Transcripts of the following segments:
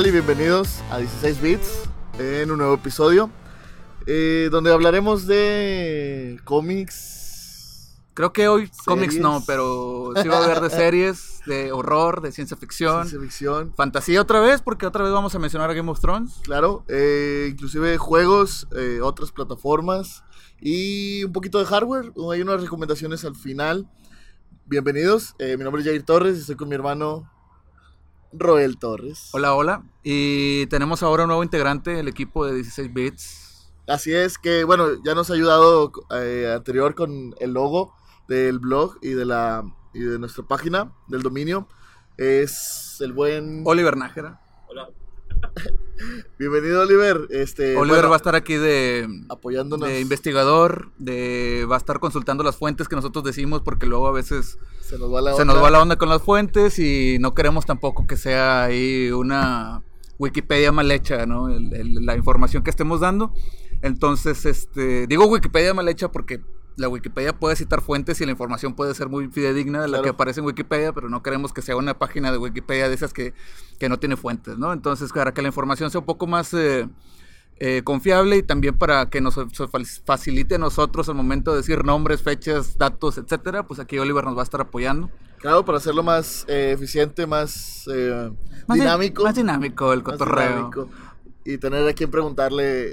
tal y bienvenidos a 16 Bits en un nuevo episodio eh, donde hablaremos de cómics. Creo que hoy Series. cómics no, pero sí va a haber de series, de horror, de ciencia ficción, Ciencia ficción, fantasía otra vez, porque otra vez vamos a mencionar a Game of Thrones. claro, eh, inclusive juegos, eh, otras plataformas y un poquito de hardware. Hay unas recomendaciones al final. Bienvenidos, mi nombre es Jair Torres y estoy con mi hermano Roel Torres. Hola, hola. Y tenemos ahora un nuevo integrante del equipo de 16 bits. Así es que, bueno, ya nos ha ayudado eh, anterior con el logo del blog y de la y de nuestra página del dominio. Es el buen Oliver Nájera. Bienvenido Oliver, este Oliver bueno, va a estar aquí de, apoyándonos. de investigador, de va a estar consultando las fuentes que nosotros decimos, porque luego a veces se nos va la onda. nos va la onda con las fuentes y no queremos tampoco que sea ahí una Wikipedia mal hecha, ¿no? El- el- la información que estemos dando. Entonces, este, digo Wikipedia mal hecha porque la Wikipedia puede citar fuentes y la información puede ser muy fidedigna de la Claro. que aparece en Wikipedia, pero no queremos que sea una página de Wikipedia de esas que, que no tiene fuentes, ¿no? Entonces, para que la información sea un poco más eh, eh, confiable y también para que nos fa- facilite a nosotros al momento de decir nombres, fechas, datos, etcétera, pues aquí Oliver nos va a estar apoyando. Claro, para hacerlo más eh, eficiente, más, Más di- dinámico. Más dinámico el cotorreo. dinámico. Y tener a quien preguntarle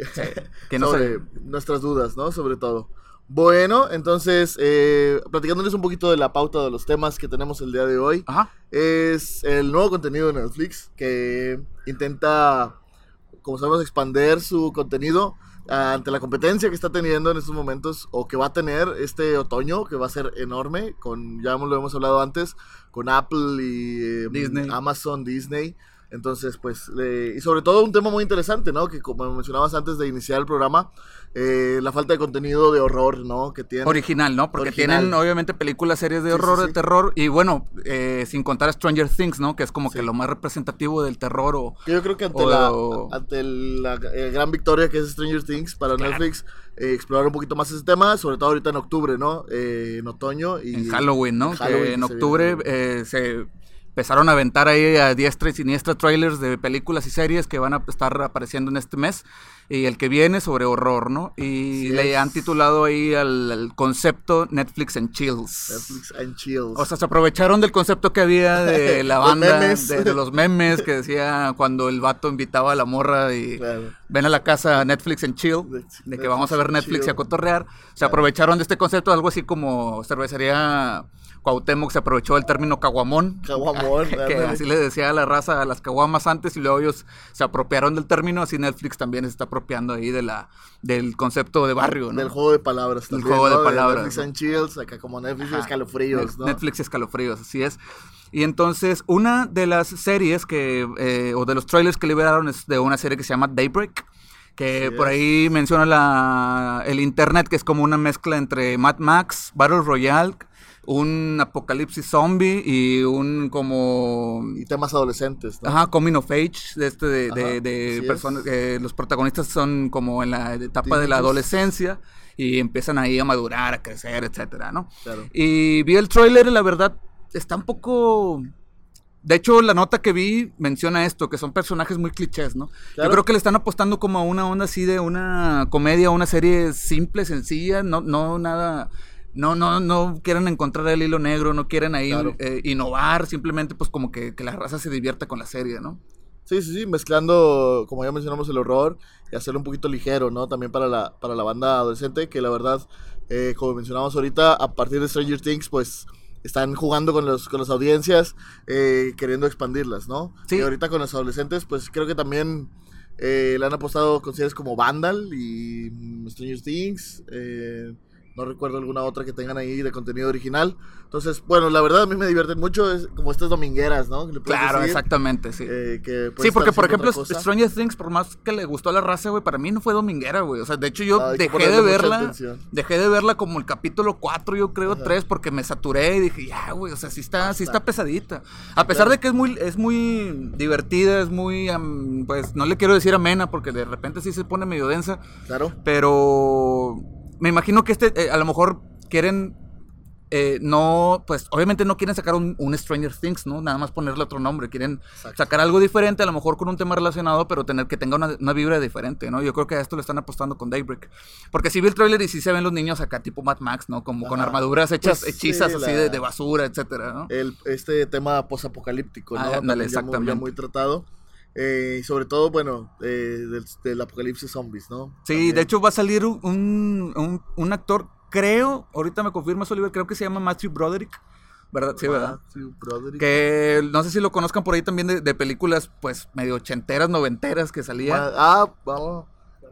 que no sobre nuestras dudas, ¿no? Sobre todo. Bueno, entonces, eh, platicándoles un poquito de la pauta de los temas que tenemos el día de hoy. Ajá. es el nuevo contenido de Netflix que intenta, como sabemos, expander su contenido ante la competencia que está teniendo en estos momentos o que va a tener este otoño, que va a ser enorme, con ya lo hemos hablado antes, con Apple y eh, Disney. Amazon, Disney. Entonces, pues, le- y sobre todo un tema muy interesante, ¿no? Que como mencionabas antes de iniciar el programa, eh, la falta de contenido de horror, ¿no? Que tiene. Original, ¿no? Porque Original. tienen obviamente películas, series de Sí, horror, sí, de sí. terror y bueno, eh, sin contar Stranger Things, ¿no? Que es como que lo más representativo del terror o... Yo creo que ante, O- la, ante la eh, gran victoria que es Stranger Things para Netflix, eh, explorar un poquito más ese tema, sobre todo ahorita en octubre, ¿no? Eh, en otoño y en Halloween, ¿no? en Halloween que en octubre eh, se empezaron a aventar ahí a diestra y siniestra trailers de películas y series que van a estar apareciendo en este mes y el que viene sobre horror, ¿no? Y Así le es. han titulado ahí al, al concepto Netflix and Chills. Netflix and Chills. O sea, se aprovecharon del concepto que había de la Los banda, memes. de, de los memes que decía cuando el vato invitaba a la morra y Claro. ven a la casa Netflix and chill, de que Netflix vamos a ver Netflix y a cotorrear. Se aprovecharon de este concepto, algo así como cervecería Cuauhtémoc se aprovechó del término caguamón. Caguamón, que ándale. así le decía a la raza a las caguamas antes y luego ellos se apropiaron del término, así Netflix también se está apropiando ahí de la del concepto de barrio, ¿no? Del juego de palabras Del también, juego de palabras, Netflix ¿no? and Chills, acá como Netflix y Ajá. escalofríos, ¿no? Netflix y escalofríos, así es. Y entonces, una de las series que, eh, o de los trailers que liberaron es de una serie que se llama Daybreak, que por ahí menciona la, el internet, que es como una mezcla entre Mad Max, Battle Royale, un apocalipsis zombie y un como... Y temas adolescentes, ¿no? Ajá, coming of age, de este de, de- Ajá, de personas, que los protagonistas son como en la etapa de la adolescencia y empiezan ahí a madurar, a crecer, etcétera, ¿no? Claro. Y vi el tráiler y la verdad está un poco... De hecho, la nota que vi menciona esto, que son personajes muy clichés, ¿no? Claro. Yo creo que le están apostando como a una onda así de una comedia, una serie simple, sencilla, no, no nada... No, no, no quieren encontrar el hilo negro, no quieren ahí Claro. eh, innovar, simplemente pues como que, que la raza se divierta con la serie, ¿no? Sí, sí, sí, mezclando, como ya mencionamos, el horror y hacerlo un poquito ligero, ¿no? También para la, para la banda adolescente, que la verdad, eh, como mencionamos ahorita, a partir de Stranger Things, pues están jugando con, los, con las audiencias, eh, queriendo expandirlas, ¿no? Sí. Y ahorita con los adolescentes, pues creo que también eh, le han apostado con series como Vandal y mm, Stranger Things. eh, no recuerdo alguna otra que tengan ahí de contenido original. Entonces, bueno, la verdad a mí me divierten mucho, es como estas domingueras, ¿no? Claro, decir, exactamente, sí. eh, que Sí, porque por ejemplo. Stranger Things, por más que le gustó a la raza, güey, para mí no fue dominguera, güey. O sea, de hecho yo que dejé de verla, atención. dejé de verla como el capítulo 4, yo creo, Ajá. 3, porque me saturé y dije, ya, güey, o sea, sí está, sí está pesadita. A pesar claro. de que es muy, es muy divertida, es muy, am, pues, no le quiero decir amena, porque de repente sí se pone medio densa, Claro. pero me imagino que este, eh, a lo mejor quieren eh, no, pues obviamente no quieren sacar un, un Stranger Things, ¿no? Nada más ponerle otro nombre. Quieren Exacto. sacar algo diferente, a lo mejor con un tema relacionado, pero tener que tenga una, una vibra diferente, ¿no? Yo creo que a esto le están apostando con Daybreak. Porque si vi el tráiler y sí se ven los niños acá, tipo Mad Max, ¿no? Como con armaduras hechas, Pues, hechizas sí, así de, de basura, etcétera, ¿no? el, este tema posapocalíptico, ¿no? Ah, ándale, También ya muy- ya exactamente. muy tratado. Eh, y sobre todo, bueno, eh, del, del apocalipsis zombies, ¿no? Sí, También. de hecho va a salir un, un, actor, creo, ahorita me confirmas Oliver, creo que se llama Matthew Broderick, ¿verdad? Sí, ¿verdad? Matthew Broderick. Que no sé si lo conozcan por ahí también de, de películas, pues, medio ochenteras, noventeras que salía. Ma- Ah, vamos.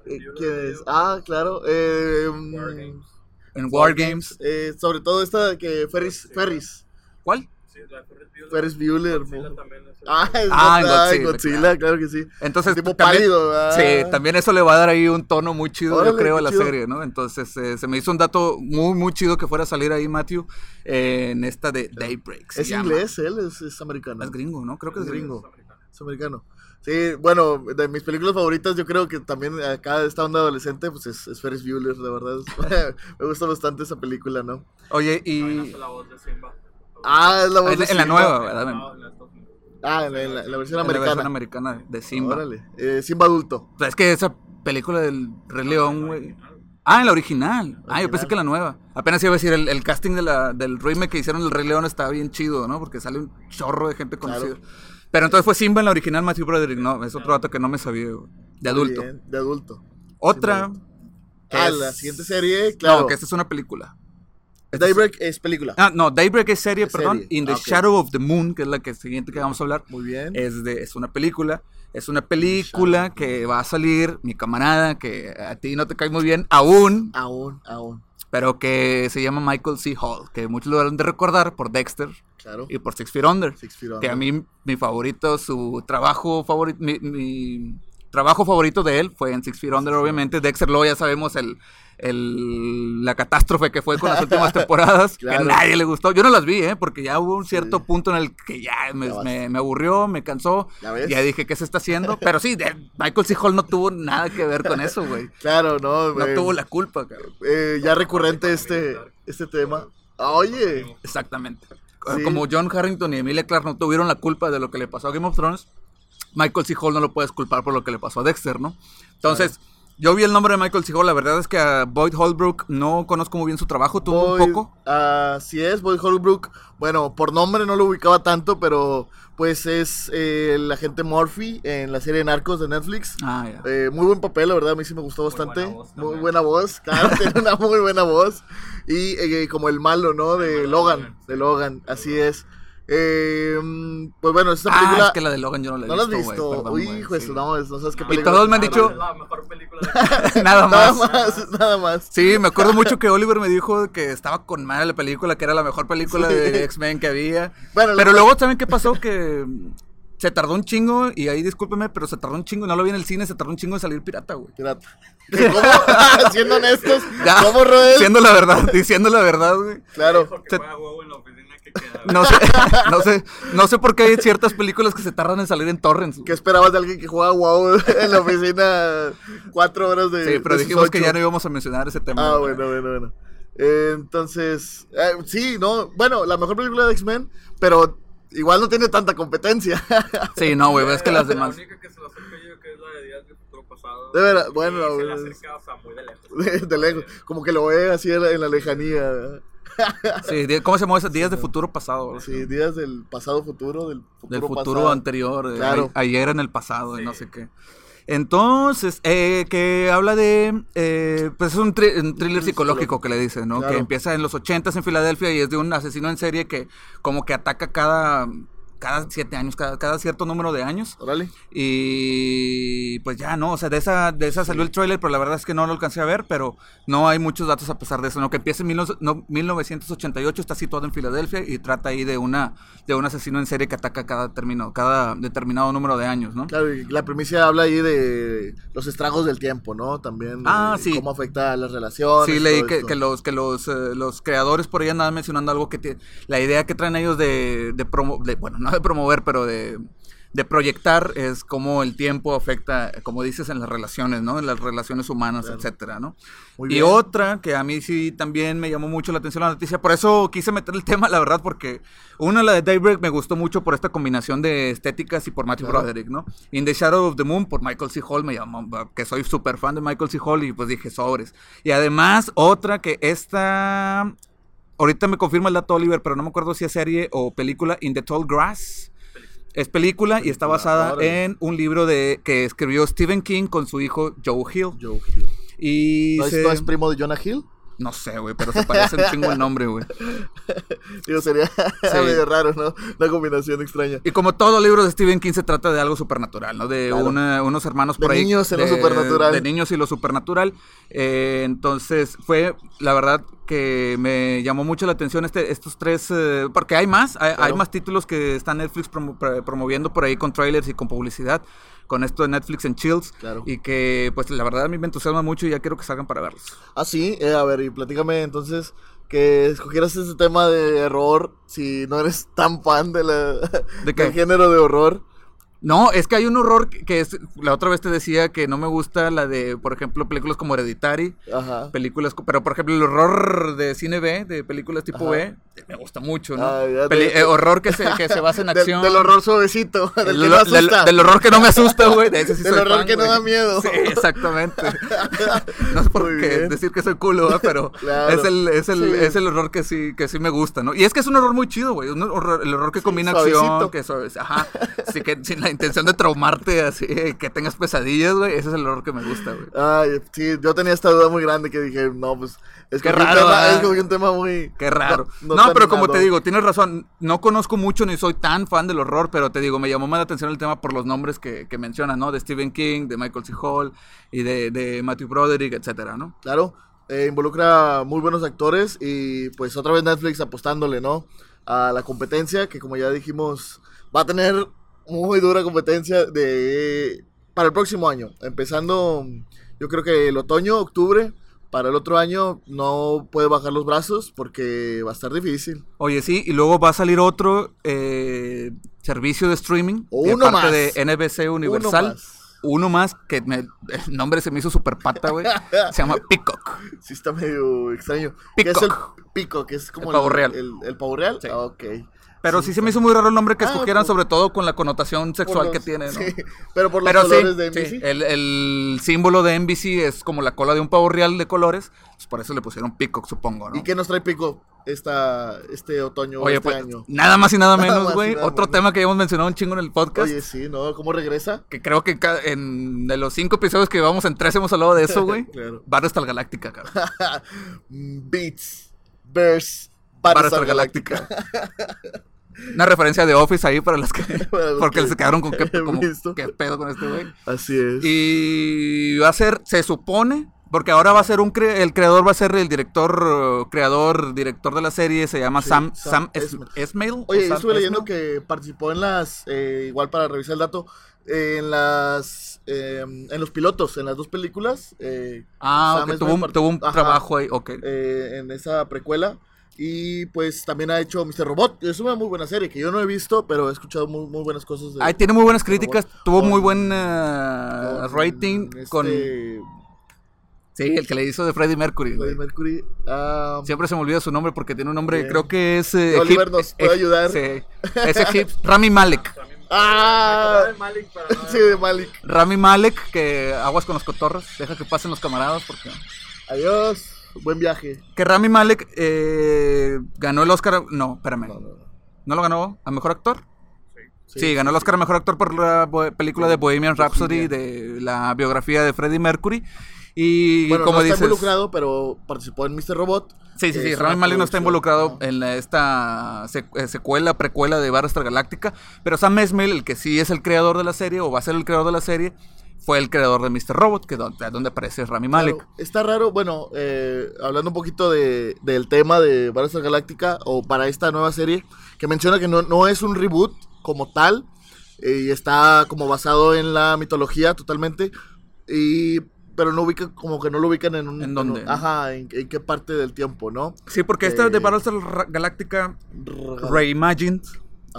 Eh, ¿Quién es? Ah, claro. Eh, mm, En War Games. eh, sobre todo esta que Ferris, Ferris. ¿Cuál? Sí, la Ferris Bueller. Ferris Bueller. Godzilla también Ah, es Ah, verdad, Godzilla, Godzilla, claro. claro que sí. Entonces, tipo también- pálido, ah. Sí, también eso le va a dar ahí un tono muy chido, Órale, yo creo, a la chido. serie, ¿no? Entonces, eh, se me hizo un dato muy, muy chido que fuera a salir ahí, Matthew, eh, en esta de Daybreak. Es llama. inglés, él es, es americano. Es gringo, ¿no? Creo que es Es gringo. gringo. Es americano. Sí, bueno, de mis películas favoritas, yo creo que también acá de esta onda adolescente, pues es, es Ferris Bueller, la verdad. me gusta bastante esa película, ¿no? Oye, y... hace la voz de Simba. Ah, es la voz En, de en la Simba. nueva, ¿verdad? No, en la Estados Unidos. Ah, en la, en la- en la versión En la versión americana. americana de Simba. Órale. Eh, Simba adulto. O sea, es que esa película del Rey León, güey. Ah, en la original. Ah, yo pensé que la nueva. Apenas iba a decir, el, el casting de la, del remake que hicieron del Rey León está bien chido, ¿no? Porque sale un chorro de gente Claro. conocida. Pero entonces fue Simba en la original, Matthew Broderick. No, es otro dato que no me sabía, güey. De adulto. Bien, de adulto. Otra. Simba que Ah, es- la siguiente serie, claro. No, que esta es una película. Daybreak es película. Ah, no, Daybreak es serie, Es perdón. serie. In the Ah. Shadow of the Moon, que es la que siguiente que vamos a hablar. Muy bien. Es, de, es una película. Es una película que va a salir, mi camarada, que a ti no te cae muy bien aún, Aún, aún. pero que se llama Michael C. Hall, que muchos lo deben de recordar por Dexter Claro. y por Six Feet Under. Six Feet Que a Under. mí, mi favorito, su trabajo favorito, mi, mi trabajo favorito de él fue en Six Feet Under, obviamente. Dexter, luego ya sabemos el, el- la catástrofe que fue con las últimas temporadas, Claro. que a nadie le gustó. Yo no las vi, ¿eh? porque ya hubo un cierto Sí. punto en el que ya me, aburrió, me cansó. ¿Ya ves? Ya dije, ¿qué se está haciendo? Pero sí, Michael C. Hall no tuvo nada que ver con eso, güey. Claro, no. No eh, tuvo la culpa, cabrón. eh, ya recurrente este, este tema. Ah, Oye. Exactamente. Sí. Como John Harrington y Emilia Clarke no tuvieron la culpa de lo que le pasó a Game of Thrones, Michael C. Hall no lo puedes culpar por lo que le pasó a Dexter, ¿no? Entonces, yo vi el nombre de Michael C. Hall, la verdad es que a Boyd Holbrook no conozco muy bien su trabajo, tuvo un poco. Así es, Boyd Holbrook. Bueno, por nombre no lo ubicaba tanto, pero pues es eh, el agente Murphy en la serie Narcos de Netflix. Ah, ya. Eh, muy buen papel, la verdad, a mí sí me gustó Muy bastante. buena voz muy buena voz, claro, tiene una muy buena voz. Y eh, como el malo, ¿no? De Logan, de. Logan, así es. Eh, pues bueno, esta Ah, película... es que la de Logan yo no la he ¿No la has visto, visto? perdón, Uy, hijo sí. su- no, no sabes qué No, película. todos me han dicho- Es la mejor película de Nada Nada más. más, nada más. Sí, me acuerdo mucho que Oliver me dijo que estaba con madre la película, que era la mejor película Sí. de X-Men que había. Bueno, Pero lo- luego, ¿saben qué pasó? Que se tardó un chingo, y ahí discúlpeme, pero se tardó un chingo, no lo vi en el cine, se tardó un chingo en salir pirata, güey. Pirata. ¿Cómo? Siendo honestos, Ya, ¿cómo, Roel? Diciendo la verdad, diciendo la verdad, güey. Claro. Porque Se- juega huevo en la. No sé, no sé, no sé por qué hay ciertas películas que se tardan en salir en torrents. ¿Qué esperabas de alguien que juega WoW en la oficina cuatro horas de Sí, pero de dijimos que ya no íbamos a mencionar ese tema. Ah, bueno, bueno, bueno. Eh, entonces, eh, sí, no, bueno, la mejor película de X-Men, pero igual no tiene tanta competencia. Sí, no, güey, es que las demás. La única que se le acerca yo que es la de Días del Futuro Pasado. De veras, bueno, se le acerca, o sea, muy de lejos. de, de lejos, como que lo ve así en la, en la lejanía. ¿Verdad? Sí, ¿cómo se llama ese? Días de futuro pasado. güey. Sí, días del pasado futuro, del futuro, Del futuro pasado. anterior, eh, Claro. a- ayer en el pasado, y no Sí. sé qué. Entonces, eh, que habla de, eh, pues es un, tri- un thriller psicológico que le dice, ¿no? Claro. Que empieza en los 80 en Filadelfia y es de un asesino en serie que como que ataca cada, cada siete años, cada, cada cierto número de años. Órale. Y pues ya, ¿no? O sea, de esa, de esa salió el trailer, pero la verdad es que no lo alcancé a ver, pero no hay muchos datos a pesar de eso, ¿no? Que empieza en mil no- no- 1988, está situado en Filadelfia y trata ahí de una de un asesino en serie que ataca cada, termino, cada determinado número de años, ¿no? Claro, y la primicia habla ahí de los estragos del tiempo, ¿no? También Ah, sí. cómo afecta a las relaciones. Sí, leí que, que los que los, eh, los creadores por ahí andaban mencionando algo que te- la idea que traen ellos de, de, promo- de- bueno, no de promover, pero de, de proyectar es cómo el tiempo afecta, como dices, en las relaciones, ¿no? En las relaciones humanas, Claro. etcétera, ¿no? Muy y bien. otra que a mí sí también me llamó mucho la atención la noticia, por eso quise meter el tema, la verdad, porque una, la de Daybreak, me gustó mucho por esta combinación de estéticas y por Matthew Claro. Broderick, ¿no? In the Shadow of the Moon por Michael C. Hall, me llamó, que soy súper fan de Michael C. Hall y pues dije sobres. Y además, otra que esta, ahorita me confirma el dato Oliver, pero no me acuerdo si es serie o película, In the Tall Grass. Es película y está basada en un libro de que escribió Stephen King con su hijo Joe Hill. Joe Hill. Y ¿No es, se- no es primo de Jonah Hill? no sé, güey, pero se parece un chingo el nombre, güey. Digo, sería medio raro, ¿no? Una combinación extraña. Y como todo libro de Stephen King se trata de algo supernatural, ¿no? De Claro. una- unos hermanos De por ahí. niños en lo de- supernatural. De niños y lo supernatural. Eh, entonces fue, la verdad, que me llamó mucho la atención este, estos tres, eh, porque hay más, hay, más títulos que está Netflix promo- pro- promoviendo por ahí con trailers y con publicidad. Con esto de Netflix en Chills. Claro. Y que, pues, la verdad a mí me entusiasma mucho y ya quiero que salgan para verlos. Ah, sí, eh, a ver, y platícame entonces que escogieras ese tema de horror si no eres tan fan de la, ¿De qué? del género de horror. No, es que hay un horror que, es. La otra vez te decía que no me gusta la de, por ejemplo, películas como Hereditary. Ajá. Películas, pero por ejemplo, el horror de cine B, de películas tipo Ajá. B, me gusta mucho, ¿no? Ah, ya Peli- eh, horror que se, que se basa en acción. Del, horror suavecito, del Del que no horror- del- asusta. del horror que no me asusta, güey. De ese sí Del soy horror fan, que no da miedo. Sí, exactamente. no es por Muy qué bien. decir que soy culo, ¿eh? pero Claro. es, el, es, el, Sí. es el horror que sí, que sí me gusta, ¿no? Y es que es un horror muy chido, güey. el horror que combina acción, que suave- ajá. Así que sin la intención de traumarte, así, que tengas pesadillas, güey. Ese es el horror que me gusta, güey. Ay, sí, yo tenía esta duda muy grande que dije, no, pues. Es Qué un raro, tema, ¿verdad? escogí un tema muy. Qué raro. No, pero como te digo, tienes razón. No conozco mucho ni soy tan fan del horror, pero te digo, me llamó más la atención el tema por los nombres que, que mencionan, ¿no? De Stephen King, de Michael C. Hall y de, de Matthew Broderick, etcétera, ¿no? Claro, eh, involucra muy buenos actores y pues otra vez Netflix apostándole, ¿no? A la competencia que como ya dijimos va a tener muy dura competencia de para el próximo año, empezando yo creo que el otoño, octubre, para el otro año no puede bajar los brazos porque va a estar difícil. Oye, sí, y luego va a salir otro eh, servicio de streaming. De uno parte más. de NBC Universal. Uno más. Uno más, que me- el nombre se me hizo super pata, güey. Se llama Peacock. Sí está medio extraño. ¿Qué es el Peacock. es como El pavo real. El, el pavo real? Sí. Ah, ok. Pero sí, se me hizo muy raro el nombre que Ah, escogieran, por- sobre todo con la connotación sexual Por que los- tiene, ¿no? sí, pero por los Pero sí, colores de sí, NBC. el, el símbolo de NBC es como la cola de un pavo real de colores, pues por eso le pusieron Peacock, supongo, ¿no? ¿Y qué nos trae Pico esta, este otoño, Oye, este pues, año? nada más y nada menos, güey. Otro tema que ya hemos mencionado un chingo en el podcast. Oye, sí, ¿no? ¿Cómo regresa? Que creo que en de los cinco episodios que llevamos en tres hemos hablado de eso, güey. Claro. Battlestar Galáctica, cabrón. Beats, Bears, Battlestar Galáctica. Una referencia de Office ahí para las que. Porque que se quedaron con qué, como, pedo con este güey. Así es. Y va a ser, se supone, porque ahora va a ser un, cre- el creador va a ser el director, creador, director de la serie, se llama Sí, Sam, Sam Sam, Es- Esmail. Oye, Sam estuve leyendo Esmail. que participó en las, eh, igual para revisar el dato, eh, en las, eh, en los pilotos, en las dos películas. eh, Ah, Sam tuvo un, tuvo un trabajo ahí, ok. eh, en esa precuela. Y pues también ha hecho Mr. Robot. Es una muy buena serie que yo no he visto, pero he escuchado muy, muy buenas cosas. De, Ahí tiene muy buenas Mr. críticas, Robot. tuvo Con- muy buen con rating con... este, Sí, el que le hizo de Freddie Mercury. güey. Freddie Mercury. Siempre se me olvida su nombre porque tiene un nombre, Bien. creo que es... eh, Oliver nos puede eh, ayudar. Sí, es egip- Rami Malek. ¡Ah! Malik, no- Sí, de Malik. Rami Malek, que aguas con los cotorros, deja que pasen los camaradas porque... Adiós. Buen viaje. Que Rami Malek eh, ganó el Oscar... No, espérame. No, no, no. ¿No lo ganó a Mejor Actor? Sí, ganó el Oscar a Mejor Actor por la película de Bohemian Rhapsody, de la biografía de Freddie Mercury. Y Bueno, como no dices... está involucrado, pero participó en Mr. Robot. Sí, sí, sí. Rami Malek no está involucrado en la- esta eh, secuela, precuela de Battlestar Galáctica. Pero Sam Esmail, el que sí es el creador de la serie, o va a ser el creador de la serie, fue el creador de Mr. Robot, que es donde, donde aparece Rami Malek. Claro, está raro, bueno, eh, hablando un poquito de, del tema de Battlestar Galáctica o para esta nueva serie, que menciona que no, no es un reboot como tal eh, y está como basado en la mitología totalmente, y, pero no ubica, como que no lo ubican en un... ¿En dónde? un- ajá, en, en qué parte del tiempo, ¿no? Sí, porque esta de Eh, Battlestar Galáctica Reimagined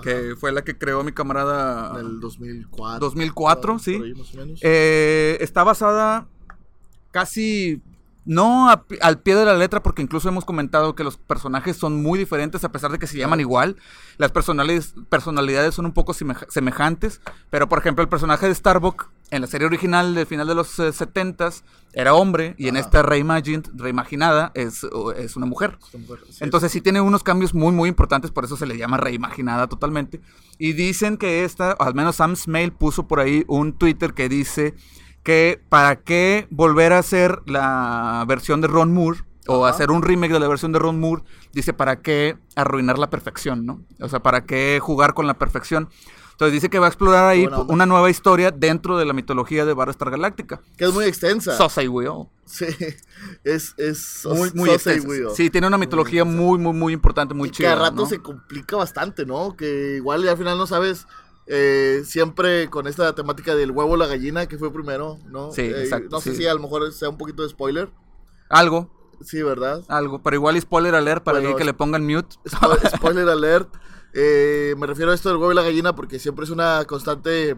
que fue la que creó mi camarada En el 2004. 2004, por sí. ahí más o menos. Eh, está basada casi no a al pie de la letra porque incluso hemos comentado que los personajes son muy diferentes a pesar de que se llaman igual. Las personalidades, personalidades son un poco semeja- semejantes, pero por ejemplo el personaje de Starbuck en la serie original del final de los eh, 70s era hombre y en esta reimagined, reimaginada es, es una mujer. Esta mujer, sí. Entonces sí tiene unos cambios muy muy importantes, por eso se le llama reimaginada totalmente. Y dicen que esta, al menos Sam Smale puso por ahí un Twitter que dice que para qué volver a hacer la versión de Ron Moore o Ajá. hacer un remake de la versión de Ron Moore, dice para qué arruinar la perfección, ¿no? O sea, para qué jugar con la perfección. Entonces dice que va a explorar ahí una nueva historia dentro de la mitología de Battlestar Galactica. que es muy extensa. So say we all. Sí, es, es Muy, muy extensa. Sí, tiene una mitología muy, muy, muy importante, muy y chida. que a rato ¿no? se complica bastante, ¿no? Que igual y al final no sabes eh, siempre con esta temática del huevo o la gallina que fue primero, ¿no? Sí, Eh, exacto, No sé sí. si a lo mejor sea un poquito de spoiler. Algo, Sí, ¿verdad? algo. Pero igual spoiler alert para Bueno, que le pongan mute. Spo- spoiler alert. Eh, me refiero a esto del huevo y la gallina porque siempre es una constante...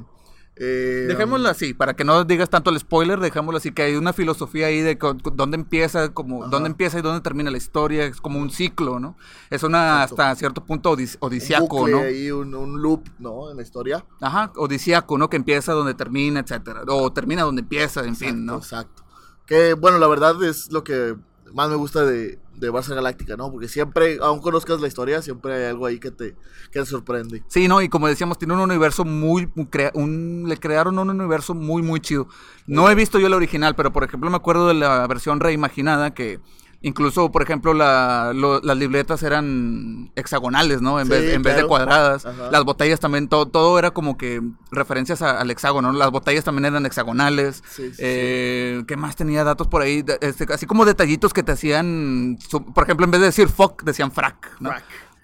eh, Dejémoslo así, para que no digas tanto el spoiler, dejémoslo así, que hay una filosofía ahí de dónde empieza, como, Ajá. dónde empieza y dónde termina la historia, es como un ciclo, ¿no? Es una Exacto. hasta cierto punto odis- un odisiaco, bucle ¿no? ahí, un, un loop, ¿no? En la historia. Ajá, odisiaco, ¿no? Que empieza donde termina, etcétera. O termina donde empieza, en fin, ¿no? Exacto. Que bueno, la verdad es lo que más me gusta de, de Barça Galáctica, ¿no? Porque siempre, aun conozcas la historia, siempre hay algo ahí que te, que te sorprende. Sí, no, y como decíamos, tiene un universo muy, un, le crearon un universo muy, muy chido. No he visto yo el original, pero por ejemplo me acuerdo de la versión reimaginada que incluso, por ejemplo, la, lo- las libretas eran hexagonales, ¿no? En, Sí, vez, en vez de cuadradas. Ajá. Las botellas también, todo, todo era como que referencias a- al hexágono, ¿no? Las botellas también eran hexagonales. Sí, sí, Eh, ¿Qué más tenía datos por ahí? Este, así como detallitos que te hacían, por ejemplo, en vez de decir fuck, decían frack, ¿no?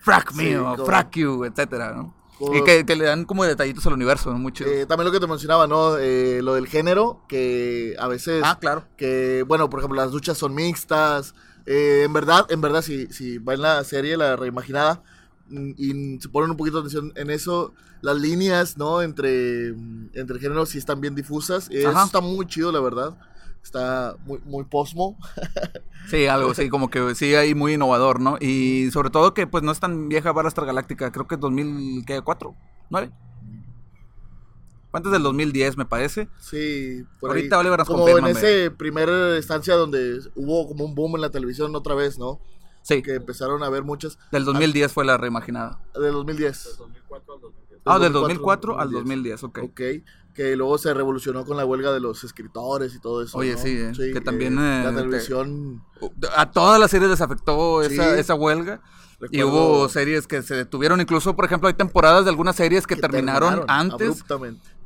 Frack Sí, mío, frack you, etcétera, ¿no? Y que, que le dan como detallitos al universo, ¿no? Muy chido. Eh, también lo que te mencionaba, ¿no? Eh, lo del género, que a veces... ah, claro. que bueno por ejemplo las duchas son mixtas Eh, en verdad en verdad si si va en la serie la reimaginada mm, y se ponen un poquito de atención en eso las líneas no entre mm, entre géneros sí están bien difusas eso Ajá. está muy chido la verdad está muy muy posmo Sí, algo así, como que sí, ahí muy innovador, ¿no? Y sobre todo que pues no es tan vieja Battlestar Galáctica, creo que es 2004, ¿9? Fue Antes del 2010, me parece. sí por Ahorita, ahí. Oliver, nos como en ese primer estancia donde hubo como un boom en la televisión otra vez no Sí, que empezaron a ver muchas del 2010 fue la reimaginada. del 2010 2004 al 2010. Ah, del 2004 2004 al 2010, ok. Ok, que luego se revolucionó con la huelga de los escritores y todo eso. Oye, ¿no? sí, eh, que también, eh, la te- televisión. A todas las series les afectó esa, Sí. esa huelga. Y hubo series que se detuvieron, incluso, por ejemplo, hay temporadas de algunas series que, que terminaron, antes.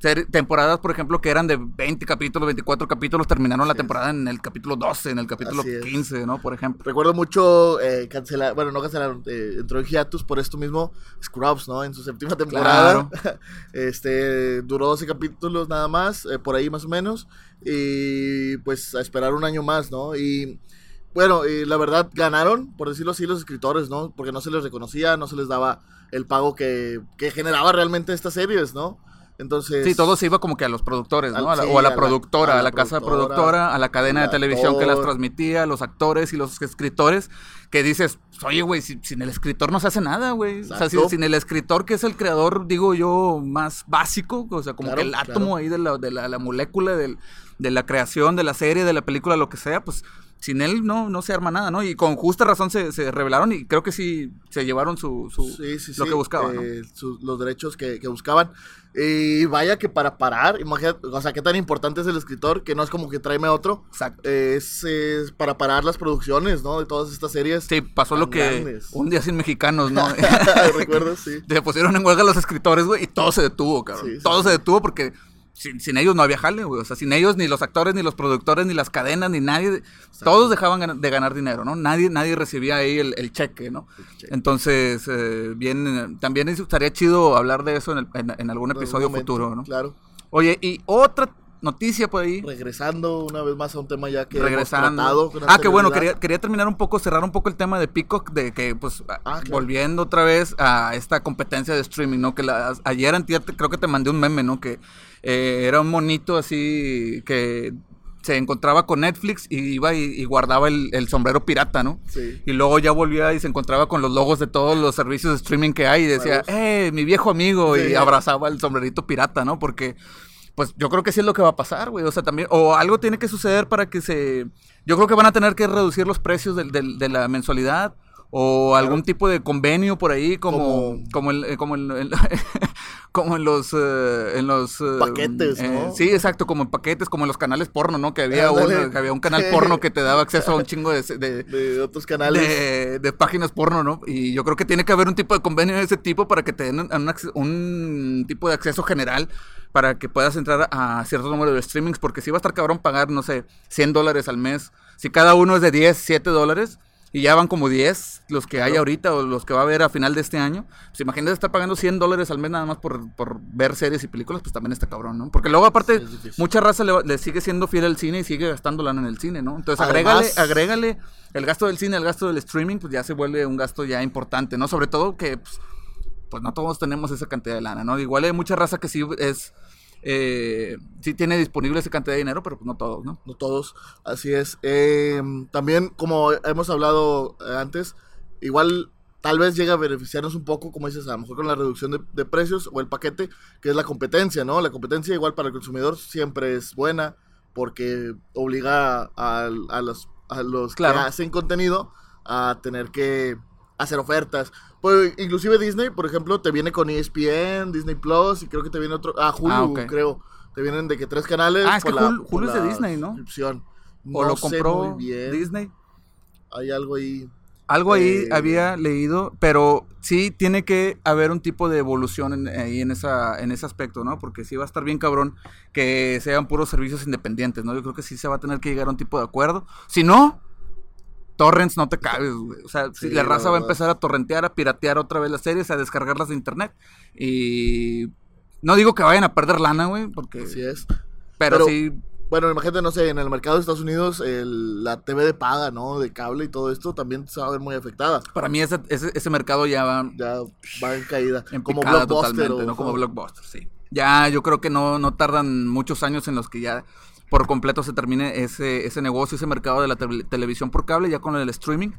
Ser- temporadas, por ejemplo, que eran de 20 capítulos, 24 capítulos, terminaron la Así es. temporada en el capítulo 12, en el capítulo Así es. 15, ¿no? Por ejemplo. Recuerdo mucho eh, cancelar, bueno, no cancelaron, eh, entró en hiatus por esto mismo Scrubs, ¿no? En su séptima temporada. este, duró 12 capítulos nada más, eh, por ahí más o menos. Y pues a esperar un año más, ¿no? Y bueno, eh, la verdad ganaron, por decirlo así, los escritores, ¿no? Porque no se les reconocía, no se les daba el pago que, que generaba realmente estas series, ¿no? Entonces... Sí, todo se iba como que a los productores, ¿no? Al- A la- sí, o a la a la- productora, a a la casa productora, productora, a la cadena de televisión que las transmitía, a los actores y los escritores, que dices, oye, güey, si- sin el escritor no se hace nada, güey. O sea, si- sin el escritor, que es el creador, digo yo, más básico, o sea, como Claro, que el claro. átomo ahí de la, de la, la molécula del- de la creación, de la serie, de la película, lo que sea, pues sin él no, no se arma nada, ¿no? Y con justa razón se, se revelaron y creo que sí se llevaron su, su- Sí, sí, lo sí, que buscaban, ¿no? eh, los derechos que, que buscaban. Y vaya que para parar, imagínate, o sea, qué tan importante es el escritor, que no es como que tráeme otro, Exacto. es, es para parar las producciones, ¿no? De todas estas series. Sí, pasó lo que grandes. un día sin mexicanos, ¿no? ¿Recuerdas? Sí. Se pusieron en huelga los escritores, güey, y todo se detuvo, cabrón. Todo se detuvo porque sin, sin ellos no había jale, güey. O sea, sin ellos ni los actores, ni los productores, ni las cadenas, ni nadie. Todos dejaban de ganar dinero, ¿no? Nadie, nadie recibía ahí el, el cheque, ¿no? cheque. Entonces, eh, bien, también estaría chido hablar de eso en, el- en- algún En algún episodio momento, futuro, ¿no? Claro. Oye, y otra noticia por ahí. Regresando una vez más a un tema ya que hemos regresando. tratado con Ah, que bueno, quería, quería terminar un poco, cerrar un poco el tema de Peacock, de que, pues, Ah, claro. volviendo otra vez a esta competencia de streaming, ¿no? Que la- ayer, antier, creo que te mandé un meme, ¿no? Que eh, era un monito así que se encontraba con Netflix y iba y, y guardaba el, el sombrero pirata, ¿no? Sí. Y luego ya volvía y se encontraba con los logos de todos los servicios de streaming que hay y decía. ¡eh, mi viejo amigo! Sí. Y abrazaba el sombrerito pirata, ¿no? Porque, pues yo creo que sí es lo que va a pasar, güey. O sea, también, o algo tiene que suceder para que se. Yo creo que van a tener que reducir los precios del- del- de la mensualidad. O algún tipo de convenio por ahí, como, Como- como, el, eh, como, el- el- como en los, eh, en los eh, Paquetes, eh, ¿no? sí, exacto, como en paquetes, como en los canales porno, ¿no? Que había, uno, que había un canal porno que te daba acceso a un chingo de, de, De otros canales. de, de páginas porno, ¿no? Y yo creo que tiene que haber un tipo de convenio de ese tipo para que te den un, un un tipo de acceso general para que puedas entrar a cierto número de streamings, porque si va a estar cabrón pagar, no sé, 100 dólares al mes, si cada uno es de 10, 7 dólares, y ya van como 10 los que hay ahorita o los que va a haber a final de este año, pues imagínate estar pagando 100 dólares al mes nada más por, por ver series y películas, pues también está cabrón, ¿no? Porque luego aparte, Sí, mucha raza le, sigue siendo fiel al cine y sigue gastando lana en el cine, ¿no? Entonces Además- agrégale, agrégale el gasto del cine, el gasto del streaming, pues ya se vuelve un gasto ya importante, ¿no? Sobre todo que, pues, pues no todos tenemos esa cantidad de lana, ¿no? Igual hay mucha raza que sí es, eh, sí tiene disponible esa cantidad de dinero, pero pues no todos, ¿no? No todos, así es. Eh, también, como hemos hablado eh, antes, igual tal vez llega a beneficiarnos un poco, como dices, a lo mejor con la reducción de, de precios o el paquete, que es la competencia, ¿no? La competencia igual para el consumidor siempre es buena porque obliga a, a los, a los Claro. que hacen contenido a tener que hacer ofertas. Pues, inclusive Disney, por ejemplo, te viene con ESPN, Disney Plus y creo que te viene otro, ah, Hulu, Ah, creo. Te vienen de que tres canales. Ah, es por que la- Hulu- por Hulu es de Disney, ¿no? O No lo sé compró muy bien. Disney. Hay algo ahí. Algo ahí Eh, había leído, pero sí tiene que haber un tipo de evolución en, ahí en, esa, en ese aspecto, ¿no? Porque sí va a estar bien cabrón que sean puros servicios independientes, ¿no? Yo creo que sí se va a tener que llegar a un tipo de acuerdo. Si no, torrents no te cabes, güey. O sea, Sí, la raza va a empezar a torrentear, a piratear otra vez las series, a descargarlas de internet. Y no digo que vayan a perder lana, güey, porque... Así es. Pero, Pero- sí, Bueno, imagínate, no sé, en el mercado de Estados Unidos, el- la TV de paga, ¿no? De cable y todo esto también se va a ver muy afectada. para mí ese, ese, ese mercado ya va... Ya va en caída. En como Blockbuster. totalmente, o- no como Blockbuster, sí. Ya yo creo que no, no tardan muchos años en los que ya por completo se termine ese, ese negocio, ese mercado de la tele- televisión por cable, ya con el streaming.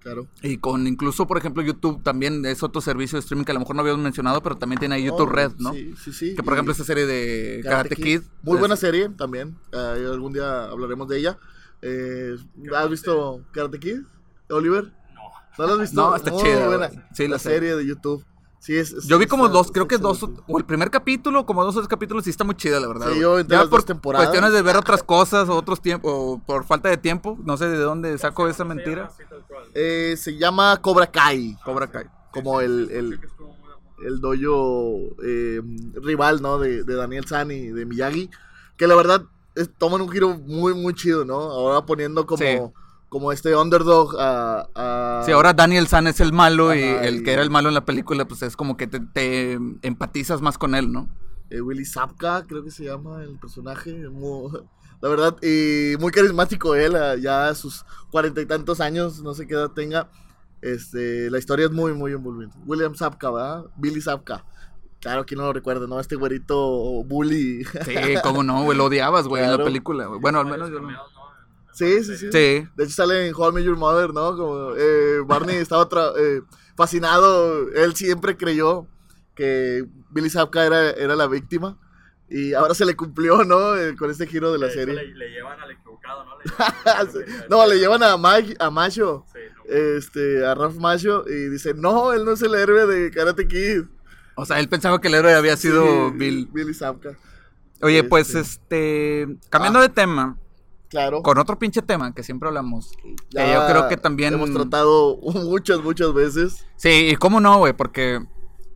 Claro. Y con incluso, por ejemplo, YouTube también es otro servicio de streaming que a lo mejor no habíamos mencionado, pero también tiene ahí YouTube Oh, Red, ¿no? Sí, sí, sí. Que por Y ejemplo esta serie de Karate, Kid. Muy es- buena serie también. eh, algún día hablaremos de ella. Eh, ¿Has visto Karate Kid, Oliver? No. ¿No la has visto? No, está Muy chida. Sí, la la serie de YouTube. Sí, es, es- Yo vi como está- dos, está creo que dos, o el primer capítulo, como dos o tres capítulos, sí está muy chida, la verdad. Sí, yo ya las por dos temporadas. cuestiones de ver otras cosas, o otros tiempos, o por falta de tiempo, no sé de dónde saco esa ¿Cómo se mentira. Eh, se llama Cobra Kai. Cobra Kai. Como el, el, el dojo eh, rival, ¿no? De, de Daniel San y de Miyagi. Que la verdad es- toman un giro muy, muy chido, ¿no? Ahora poniendo como, Sí. Como este underdog a... a- Sí, ahora Daniel San es el malo y el y- que era el malo en la película, pues es como que te, te empatizas más con él, ¿no? eh, Willy Zapka, creo que se llama el personaje. la verdad, y muy carismático él, a- ya a sus cuarenta y tantos años, no sé qué edad tenga. Este, la historia es muy, muy envolvente. William Zapka, ¿verdad? Billy Zapka. Claro, ¿quién no lo recuerda, no? Este güerito bully. Sí, cómo no, güey, lo odiabas, güey, en la película, güey. Bueno, al menos yo no. Sí, sí, sí. Sí, De hecho sale en How I Met Your Mother, ¿no? Como eh, Barney estaba eh, fascinado, él siempre creyó que Billy Zapka era, era la víctima y ahora se le cumplió, ¿no? Eh, con este giro de la serie. Le, le llevan al equivocado, ¿no? Le llevan- Sí. no, le llevan a, Macho, Sí, no. este, a Ralph Macho y dice, no, él no es el héroe de Karate Kid. o sea, él pensaba que el héroe había sido Sí, Bill. Billy Zapka. Oye, pues, Este. este, cambiando Ah. de tema, Claro. con otro pinche tema que siempre hablamos, que yo creo que también... Hemos tratado muchas, muchas veces. Sí, y cómo no, güey, porque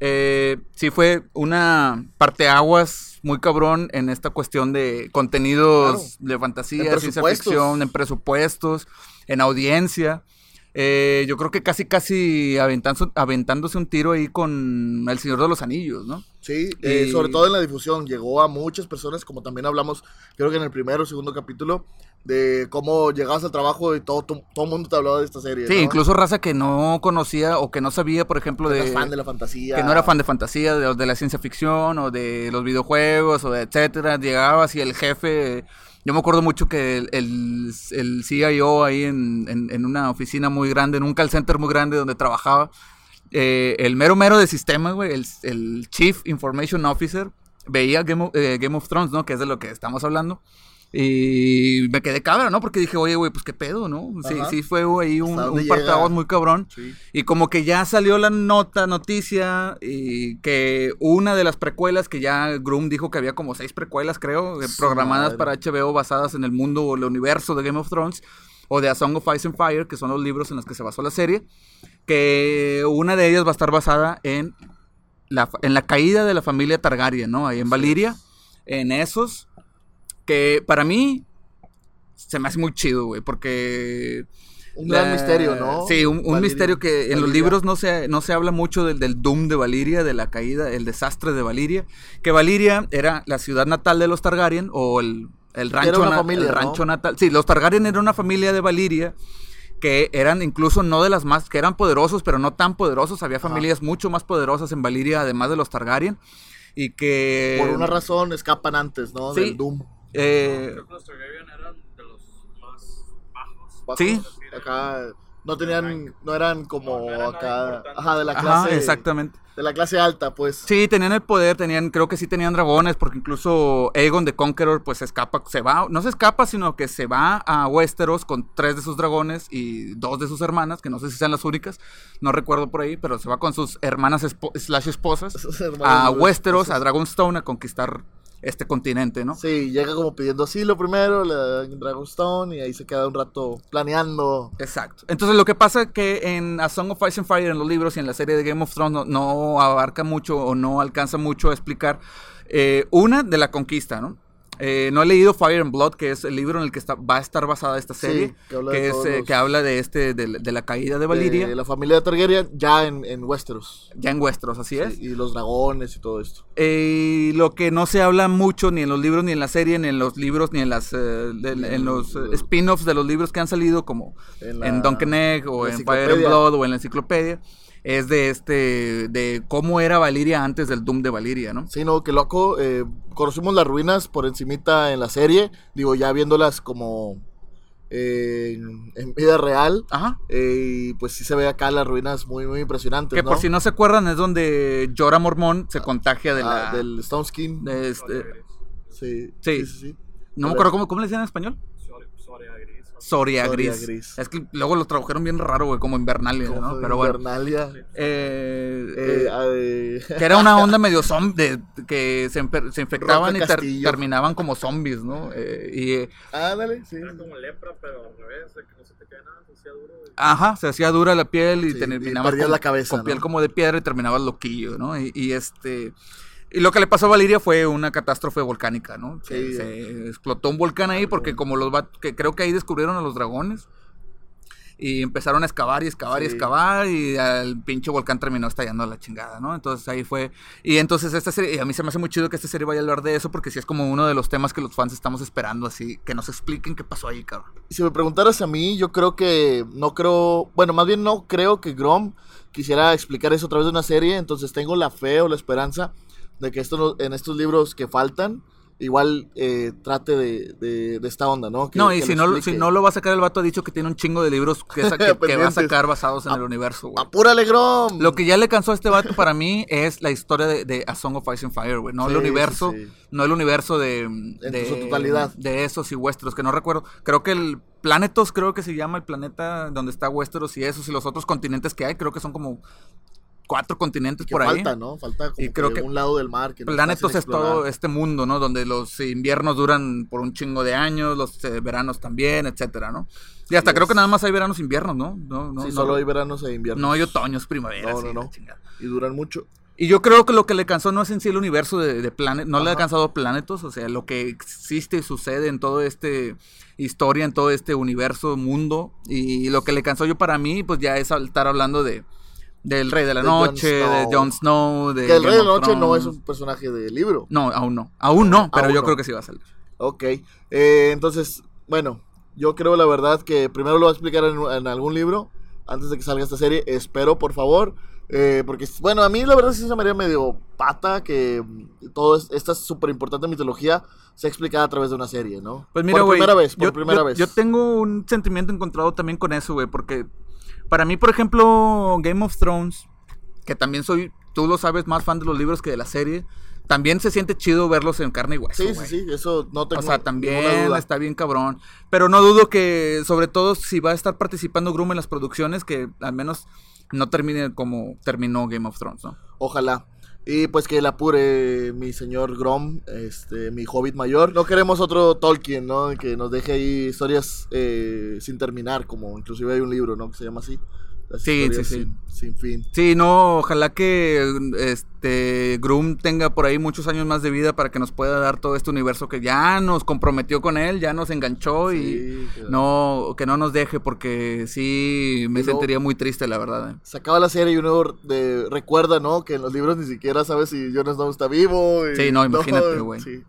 eh, sí fue una parteaguas muy cabrón en esta cuestión de contenidos de fantasía, En ciencia ficción, en presupuestos, en audiencia. Eh, yo creo que casi, casi aventándose un tiro ahí con El Señor de los Anillos, ¿no? Sí, eh, sobre todo en la difusión, llegó a muchas personas, como también hablamos, creo que en el primero o segundo capítulo, de cómo llegabas al trabajo y todo, todo, todo el mundo te hablaba de esta serie. Sí, ¿no? incluso raza que no conocía o que no sabía, por ejemplo, Que de... fan de la fantasía. que no era fan de fantasía, de, de la ciencia ficción o de los videojuegos o de etcétera. Llegabas y el jefe, yo me acuerdo mucho que el, el, el CIO ahí en, en, en una oficina muy grande, en un call center muy grande donde trabajaba, eh, el mero mero de sistemas, güey, el, el Chief Information Officer, veía Game of, eh, Game of Thrones, ¿no? Que es de lo que estamos hablando. Y me quedé cabra, ¿no? Porque dije, oye, güey, pues qué pedo, ¿no? Sí, Ajá. sí fue güey, ahí un, ¿Hasta dónde un llega? muy cabrón. Sí. Y como que ya salió la nota, noticia, y que una de las precuelas, que ya Groom dijo que había como seis precuelas, creo, eh, programadas madre. para HBO basadas en el mundo o el universo de Game of Thrones, o de A Song of Ice and Fire, que son los libros en los que se basó la serie, que una de ellas va a estar basada en la, en la caída de la familia Targaryen, ¿no? Ahí en Valiria, en esos, que para mí se me hace muy chido, güey, porque... Un gran misterio, ¿no? Sí, un, misterio que en los libros no se, no se habla mucho del, del doom de Valiria, de la caída, el desastre de Valiria. Que Valiria era la ciudad natal de los Targaryen o el, el rancho, una na- familia, el ¿no? rancho natal. Sí, los Targaryen eran una familia de Valiria que eran incluso no de las más, que eran poderosos, pero no tan poderosos. Había Ajá. familias mucho más poderosas en Valiria, además de los Targaryen. Y que... Por una razón escapan antes, ¿no? sí. Del Doom. eh, Creo que los Targaryen eran de los más bajos. Bajos. Sí. Acá no tenían, no eran como No, no eran nada acá, ajá, de la ajá, clase, exactamente. De la clase alta, pues. Sí, tenían el poder, tenían, creo que sí tenían dragones, porque incluso Aegon de Conqueror, pues se escapa, se va, no se escapa, sino que se va a Westeros con tres de sus dragones y dos de sus hermanas, que no sé si sean las únicas, no recuerdo por ahí, pero se va con sus hermanas espo- slash esposas a Westeros, a Dragonstone, a conquistar este continente, ¿no? Sí, llega como pidiendo asilo primero, le dan Dragonstone y ahí se queda un rato planeando. Exacto. Entonces lo que pasa es que en A Song of Ice and Fire, en los libros y en la serie de Game of Thrones, no, no abarca mucho o no alcanza mucho a explicar eh, una de la conquista, ¿no? Eh, no he leído Fire and Blood, que es el libro en el que está, va a estar basada esta Sí, serie, que habla que, es, eh, los- que habla de este de, la- de la caída de Valiria, De la familia de Targaryen ya en, en Westeros. ya en Westeros, así es. Y los dragones y todo esto. Eh, lo que no se habla mucho ni en los libros, ni en la serie, ni en los libros, ni en las eh, de- Ni en en los spin-offs de los libros que han salido, como En, la- en Duncan Egg o en Fire and. Blood o en la enciclopedia, es de este, de cómo era Valiria antes del Doom de Valiria, ¿no? Sí, no, qué loco. eh, conocimos las ruinas por encimita en la serie. Digo, ya viéndolas como eh, en, vida real. Ajá. eh, y pues sí se ve acá las ruinas muy, muy impresionantes. Que ¿no? por si no se acuerdan, es donde Jorah Mormont se contagia de Ah, la... del Stone Skin. de este- Sí, Sí. sí, sí, sí. no me acuerdo cómo, cómo le decían en español. Soria gris. Soria Soria Gris. Gris. Es que luego lo tradujeron bien raro, güey, como Invernalia, Como ¿no? Pero bueno. Invernalia. Eh, Eh, eh, ah, que era una onda medio zombie, que se, infectaban Roca y ter- terminaban como zombies, ¿no? Eh, y, eh, Ándale, sí. Era como lepra, pero al revés, de que no se te queda nada, se hacía duro. y- ajá, se hacía dura la piel y Sí, terminabas con, la cabeza, con ¿no? piel como de piedra y terminabas loquillo, ¿no? Y, y este... Y lo que le pasó a Valiria fue una catástrofe volcánica, ¿no? Sí. se explotó un volcán ahí porque como los va que creo que ahí descubrieron a los dragones y empezaron a excavar y excavar y Sí. excavar y el pinche volcán terminó estallando a la chingada, ¿no? Entonces ahí fue y entonces esta serie y a mí se me hace muy chido que esta serie vaya a hablar de eso porque sí es como uno de los temas que los fans estamos esperando así que nos expliquen qué pasó ahí, cabrón. Si me preguntaras a mí, yo creo que no creo, bueno, más bien no creo que Grom quisiera explicar eso a través de una serie, entonces tengo la fe o la esperanza de que esto en estos libros que faltan, igual eh, trate de, de- de esta onda, ¿no? Que- no, y si no, explique. si no lo va a sacar el vato, ha dicho que tiene un chingo de libros que, sa- que- que va a sacar basados en Ah, el universo, güey. ¡Apúrale, Grom! Lo que ya le cansó a este vato para mí es la historia de, de A Song of Ice and Fire, güey. No el universo, sí, sí. no el universo de, de su totalidad. de esos y Westeros, que no recuerdo. Creo que el Planetos, creo que se llama el planeta donde está Westeros y esos y los otros continentes que hay, creo que son como cuatro continentes que por ahí. falta, ¿no? Falta como Y creo que que un lado del mar. Que Planetos es todo este mundo, ¿no? Donde los inviernos duran por un chingo de años, los eh, veranos también, etcétera, ¿no? Y hasta creo es. que nada más hay veranos e inviernos, ¿no? No, no, sí, no, solo hay veranos e inviernos. no hay otoños, primaveras. No, no, no. Y duran mucho. Y yo creo que lo que le cansó no es en sí el universo de, de Planet, no le ha cansado Planetos, o sea, lo que existe y sucede en todo este historia, en todo este universo, mundo. Y lo que le cansó yo para mí, pues ya es estar hablando de, Del Rey de la De Noche, de. Jon Snow, de Que el Game Rey de la Noche no es un personaje de libro. No, aún no. Aún no, pero Aún yo no. creo que sí va a salir. Ok. Eh, entonces, bueno, yo creo la verdad que primero lo voy a explicar en, en algún libro antes de que salga esta serie. Espero, por favor. eh, porque, bueno, a mí la verdad sí se me haría medio pata que mm, toda esta súper importante mitología sea explicada a través de una serie, ¿no? Pues mira, por güey. primera vez, por yo, primera yo- vez. Yo tengo un sentimiento encontrado también con eso, güey, porque para mí, por ejemplo, Game of Thrones, que también soy, tú lo sabes, más fan de los libros que de la serie, también se siente chido verlos en carne y hueso. Sí, sí, sí, eso no tengo O sea, también duda. está bien cabrón. Pero no dudo que, sobre todo, si va a estar participando Groom en las producciones, que al menos no termine como terminó Game of Thrones, ¿no? Ojalá. Y pues que la apure mi señor Grom, este, mi hobbit mayor. No queremos otro Tolkien, ¿no? Que nos deje ahí historias eh, sin terminar, como inclusive hay un libro, ¿no? Que se llama así. Las Sí, sí, sí. Sin, sin fin. Sí, no, ojalá que este Groom tenga por ahí muchos años más de vida para que nos pueda dar todo este universo que ya nos comprometió con él, ya nos enganchó y no que no nos deje porque sí me Y sentiría muy triste la verdad. eh. Se acaba la serie y uno de, recuerda, ¿no? Que en los libros ni siquiera sabes si Jon Snow está vivo. y- Sí, no, imagínate, güey. sí.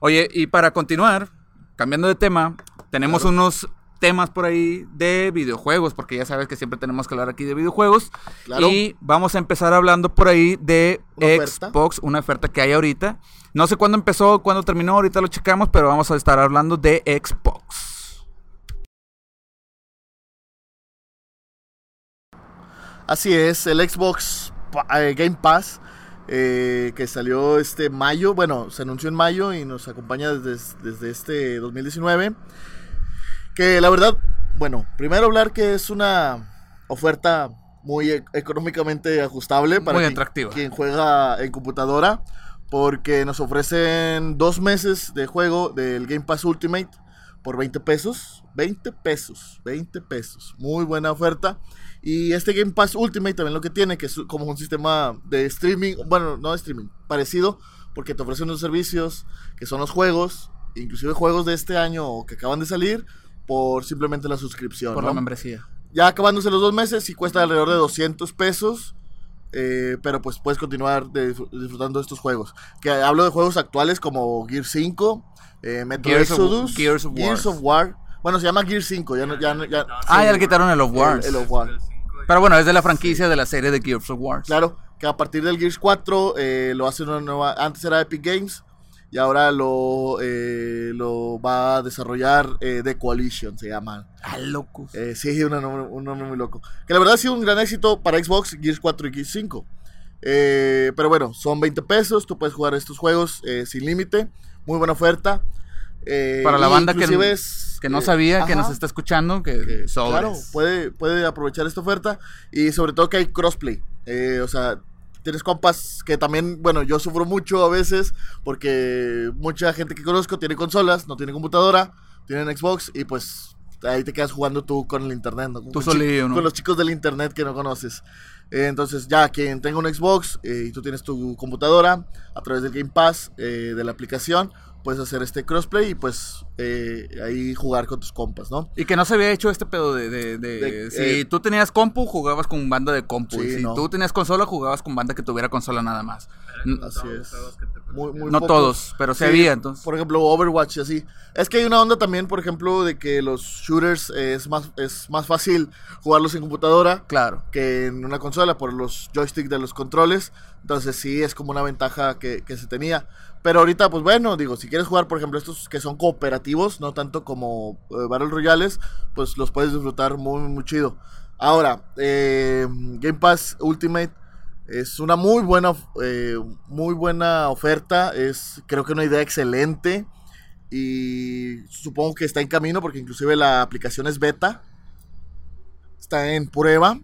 Oye, y para continuar, cambiando de tema, tenemos Claro. unos temas por ahí de videojuegos, porque ya sabes que siempre tenemos que hablar aquí de videojuegos. Claro. Y vamos a empezar hablando por ahí de ¿Una oferta? Xbox, una oferta que hay ahorita. No sé cuándo empezó, cuándo terminó, ahorita lo checamos, pero vamos a estar hablando de Xbox. Así es, el Xbox eh, Game Pass eh, que salió este mayo, bueno, se anunció en mayo y nos acompaña desde, desde este 2019. Que la verdad, bueno, primero hablar que es una oferta muy e- económicamente ajustable para Muy quien, atractiva. quien juega en computadora, porque nos ofrecen dos meses de juego del Game Pass Ultimate por 20 pesos. 20 pesos, 20 pesos. Muy buena oferta. Y este Game Pass Ultimate también lo que tiene, que es como un sistema de streaming, bueno, no de streaming, parecido, porque te ofrecen unos servicios que son los juegos, inclusive juegos de este año o que acaban de salir, por simplemente la suscripción. Por ¿no? la membresía. Ya acabándose los dos meses, sí cuesta alrededor de 200 pesos. eh, pero pues puedes continuar de- disfrutando de estos juegos. Que hablo de juegos actuales como Gear 5, eh, Metro Gears of- Exodus, Gears of War. of War. Bueno, se llama Gear 5, ya no, ya, no- ya- Ah, sí, ya le quitaron el of Wars. el, el of War. Pero bueno, es de la franquicia de la serie de Gears of Wars. Claro, que a partir del Gears 4 eh, lo hace una nueva. Antes era Epic Games y ahora lo, eh, lo va a desarrollar eh, The Coalition, se llama. Ah, locos. Eh, sí, un nombre, un nombre muy loco. Que la verdad ha sido un gran éxito para Xbox, Gears 4 y Gears 5. Eh, pero bueno, son 20 pesos, tú puedes jugar estos juegos sin límite. Muy buena oferta. Eh, Para la banda que, es, no sabía, que nos está escuchando, que, que, sobres. claro, puede, puede aprovechar esta oferta y sobre todo que hay crossplay. O sea, tienes compas que también, bueno, yo sufro mucho a veces porque mucha gente que conozco tiene consolas, no tiene computadora, tienen Xbox y pues ahí te quedas jugando tú con el internet, ¿no? Con, Tú ¿no? con los chicos del internet que no conoces. Eh, entonces ya quien tenga un Xbox eh, y tú tienes tu computadora a través del Game Pass eh, de la aplicación, puedes hacer este crossplay y pues eh, ahí jugar con tus compas, ¿no? Y que no se había hecho este pedo de... de- de- De- si tú tenías compu, jugabas con banda de compu. Sí, y si no. tú tenías consola, jugabas con banda que tuviera consola nada más. Así es. juegos que te Muy, muy No todos, pero sí había, entonces. Por ejemplo, Overwatch y así. Es que hay una onda también, por ejemplo, de que los shooters eh, es más, es más fácil jugarlos en computadora Claro. que en una consola por los joysticks de los controles. Entonces sí, es como una ventaja que, que se tenía. Pero ahorita, pues bueno, digo, si quieres jugar, por ejemplo, estos que son cooperativos, no tanto como eh, Battle Royales, pues los puedes disfrutar muy, muy chido. Ahora, eh, Game Pass Ultimate es una muy buena, eh, muy buena oferta. Es, creo que una idea excelente. Y supongo que está en camino porque inclusive la aplicación es beta. Está en prueba.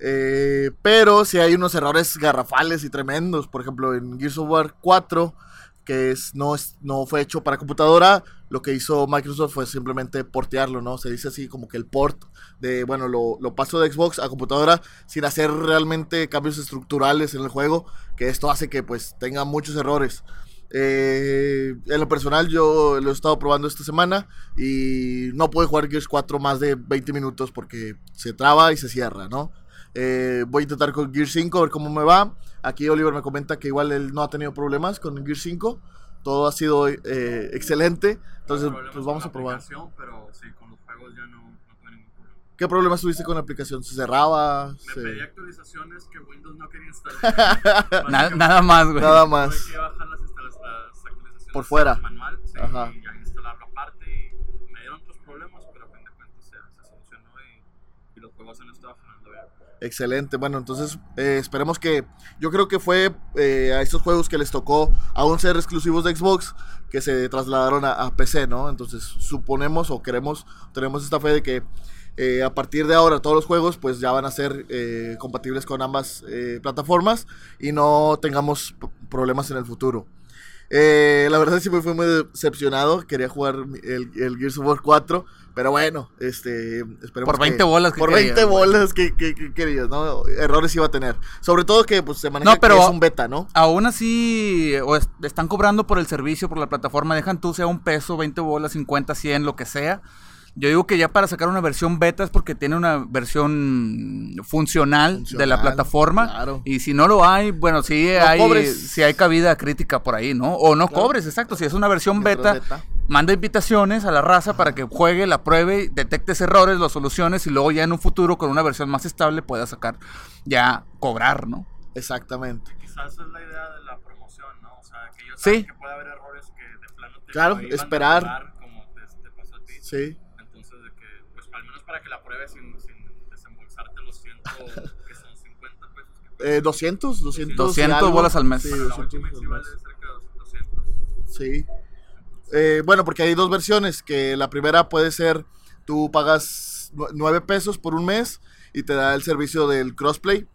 Eh, pero si hay unos errores garrafales y tremendos. Por ejemplo, en Gears of War 4, que es, no, es, no fue hecho para computadora, lo que hizo Microsoft fue simplemente portearlo, ¿no? Se dice así como que el port de, bueno, lo, lo paso de Xbox a computadora sin hacer realmente cambios estructurales en el juego, que esto hace que pues tenga muchos errores. Eh, en lo personal yo lo he estado probando esta semana y no puedo jugar Gears 4 más de 20 minutos porque se traba y se cierra, ¿no? Eh, voy a intentar con Gear 5 a ver cómo me va. Aquí Oliver me comenta que igual él no ha tenido problemas con Gear 5. Todo ha sido eh, excelente. Entonces, pues con vamos la a probar. aplicación, Pero sí, con los juegos ya no, no tuve ningún problema. ¿Qué problemas tuviste con la aplicación? ¿Se cerraba? Me Se- pedí actualizaciones que Windows no quería instalar. Nada más, güey. Nada Tuve más. que bajar las, instala- las actualizaciones Por fuera. manual sí, Ajá. y ya instalarlo aparte. Y me dieron otros problemas, pero a fin de cuentas se, se solucionó y, y los juegos han estado jalando bien. Excelente, bueno, entonces eh, esperemos que, yo creo que fue eh, a estos juegos que les tocó aún ser exclusivos de Xbox, que se trasladaron a, PC, ¿no? Entonces suponemos o queremos, tenemos esta fe de que eh, a partir de ahora todos los juegos pues ya van a ser compatibles con ambas plataformas y no tengamos problemas en el futuro. Eh, la verdad sí me fui muy decepcionado, quería jugar el, el Gears of War 4, pero bueno, este, esperemos Por 20 que- bolas que por querías, 20 güey. bolas que, que- que querías, ¿no? Errores iba a tener. Sobre todo que pues se maneja No, pero- que es un beta, ¿no? Aún así, o es- están cobrando por el servicio, por la plataforma, dejan tú sea un peso, 20 bolas, 50, 100, lo que sea. Yo digo que ya para sacar una versión beta es porque tiene una versión funcional, de la plataforma. claro. Y si no lo hay, bueno, sí No hay, cobres. sí hay cabida crítica por ahí, ¿no? O no Claro. cobres, exacto. Si es una versión beta, beta. manda invitaciones a la raza para que juegue, la pruebe, detectes errores, los soluciones y luego ya en un futuro con una versión más estable pueda sacar, ya cobrar, ¿no? Exactamente. Quizás es la idea de la promoción, ¿no? O sea, que ellos Sí. que puede haber errores que de plano te Claro, esperar. cobrar, como te, te pasó a ti. Sí. Entonces, de que, pues al menos pruebes sin, sin desembolsarte los 100, que son 50 pesos. Que Eh, 200, 200, y 200 algo. bolas al mes. Sí, Bueno, la 200 Ultimate sí al vale mes. cerca de 200. Sí. Eh, bueno, porque hay dos versiones, que la primera puede ser, tú pagas 9 pesos por un mes y te da el servicio del crossplay,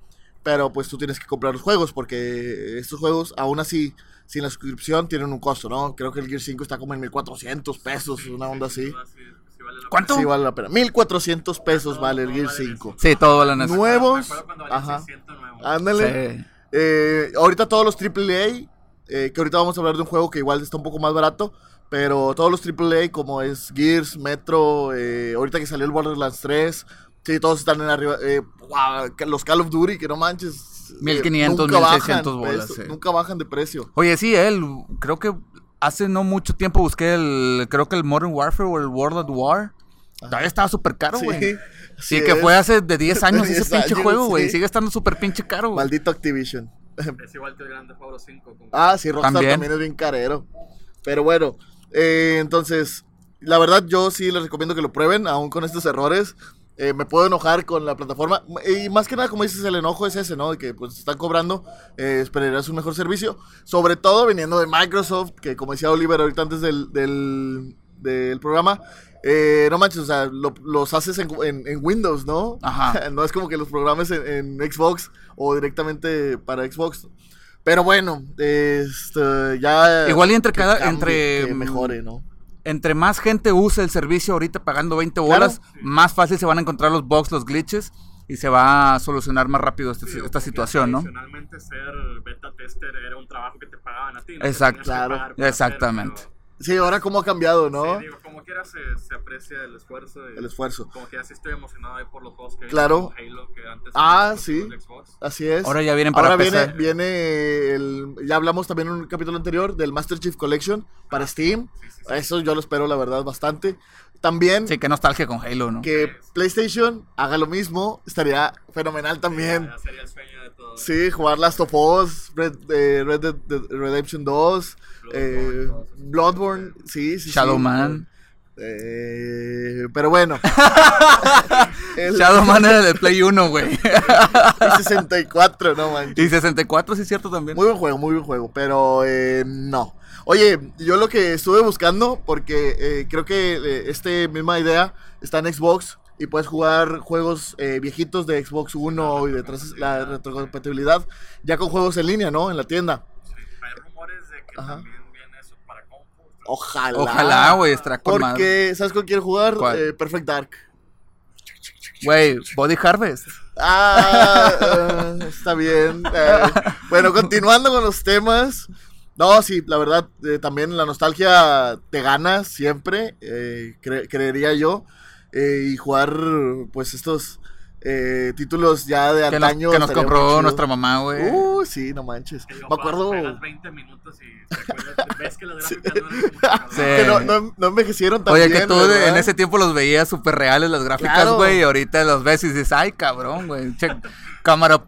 pero pues tú tienes que comprar los juegos, porque estos juegos, aún así, sin la suscripción, tienen un costo, ¿no? Creo que el Gear 5 está como en 1400 pesos, una onda así. Sí, vale la ¿Cuánto? Sí, vale la pena. 1400 pesos vale el Gear vale el 5. Sí, todo vale eso. pena. Nuevos. Me cuando Ajá. 600 nuevos. Ándale. Sí. Eh, ahorita todos los AAA, eh, que ahorita vamos a hablar de un juego que igual está un poco más barato, pero todos los AAA como es Gears, Metro, eh, ahorita que salió el Borderlands 3, sí, todos están en arriba. eh, los Call of Duty, que no manches. eh, 1500, nunca 1600 bajan, bolas, sí. Nunca bajan de precio. Oye, sí, él, creo que hace no mucho tiempo busqué el, creo que el Modern Warfare o el World at War. Todavía estaba súper caro, güey. Sí, que es. fue hace de 10 años ese 10 pinche años, juego, güey. sí. Sigue estando súper pinche caro, güey. Maldito Activision. Es igual que el Grande Auto 5. como- Ah, sí, Rockstar También. también, es bien carero. Pero bueno, eh, entonces, la verdad yo sí les recomiendo que lo prueben, aún con estos errores. Eh, me puedo enojar con la plataforma. Y más que nada, como dices, el enojo es ese, ¿no? De que pues están cobrando, eh, esperarías un mejor servicio. Sobre todo viniendo de Microsoft, que como decía Oliver ahorita antes del, del, del programa, eh, no manches, o sea, lo- los haces en, en- en Windows, ¿no? Ajá. no es como que los programes en, en Xbox o directamente para Xbox. Pero bueno, este, ya. Igual y entre cada- cambie, entre- Que mejore, ¿no? Entre más gente use el servicio ahorita pagando 20 bolas, Claro. más fácil se van a encontrar los bugs, los glitches y se va a solucionar más rápido este- Sí, esta situación, ¿no? Tradicionalmente ser beta tester era un trabajo que te pagaban a ti. ¿no? Exacto. Claro. hacer, Exactamente. pero- Sí, ahora cómo ha cambiado, ¿no? Sí, digo, como quiera se, se aprecia el esfuerzo. y- El esfuerzo. Como que así estoy emocionado ahí por los juegos que hay, Claro. Halo, que antes Ah, sí. Xbox. Así es. Ahora ya vienen para Ahora PC. viene, viene el. Ya hablamos también en un capítulo anterior del Master Chief Collection para Steam. Sí, sí, sí. Eso yo lo espero, la verdad, bastante. También Sí, qué nostalgia con Halo, ¿no? que PlayStation haga lo mismo estaría fenomenal también. Ya sería el sueño. Sí, jugar Last of Us, Red, eh, Red Dead Redemption 2, eh, Bloodborne, sí, sí. Shadow sí. Man. Eh, pero bueno. El- Shadowman era del Play 1, güey. y 64, no manches. y 64, sí es cierto también. Muy buen juego, muy buen juego, pero eh, no. Oye, yo lo que estuve buscando, porque eh, creo que eh, esta misma idea está en Xbox y puedes jugar juegos eh, viejitos de Xbox One y detrás la retrocompatibilidad, ya con juegos en línea, ¿no? En la tienda. Sí, Hay rumores de que Ajá. también viene eso para compu. Ojalá. Ojalá, güey, estará con madre. Porque, ¿sabes con quién jugar? ¿Cuál? Eh, Perfect Dark. Güey, Body Harvest. Ah, eh, está bien. Eh, bueno, continuando con los temas. No, sí, la verdad, eh, también la nostalgia te gana siempre, eh, cre- creería yo. Eh, y jugar, pues, estos eh, títulos ya de Que nos, que nos compró nuestra mamá, güey. Uh, sí, no manches. Me acuerdo juegas 20 minutos y te acuerdas- ves que las gráficas no Sí. que no, no, no envejecieron tan Oye, bien. que tú en ese tiempo los veías súper reales las gráficas, Claro. güey, y ahorita los ves y dices, ay, cabrón, güey, che, cámara,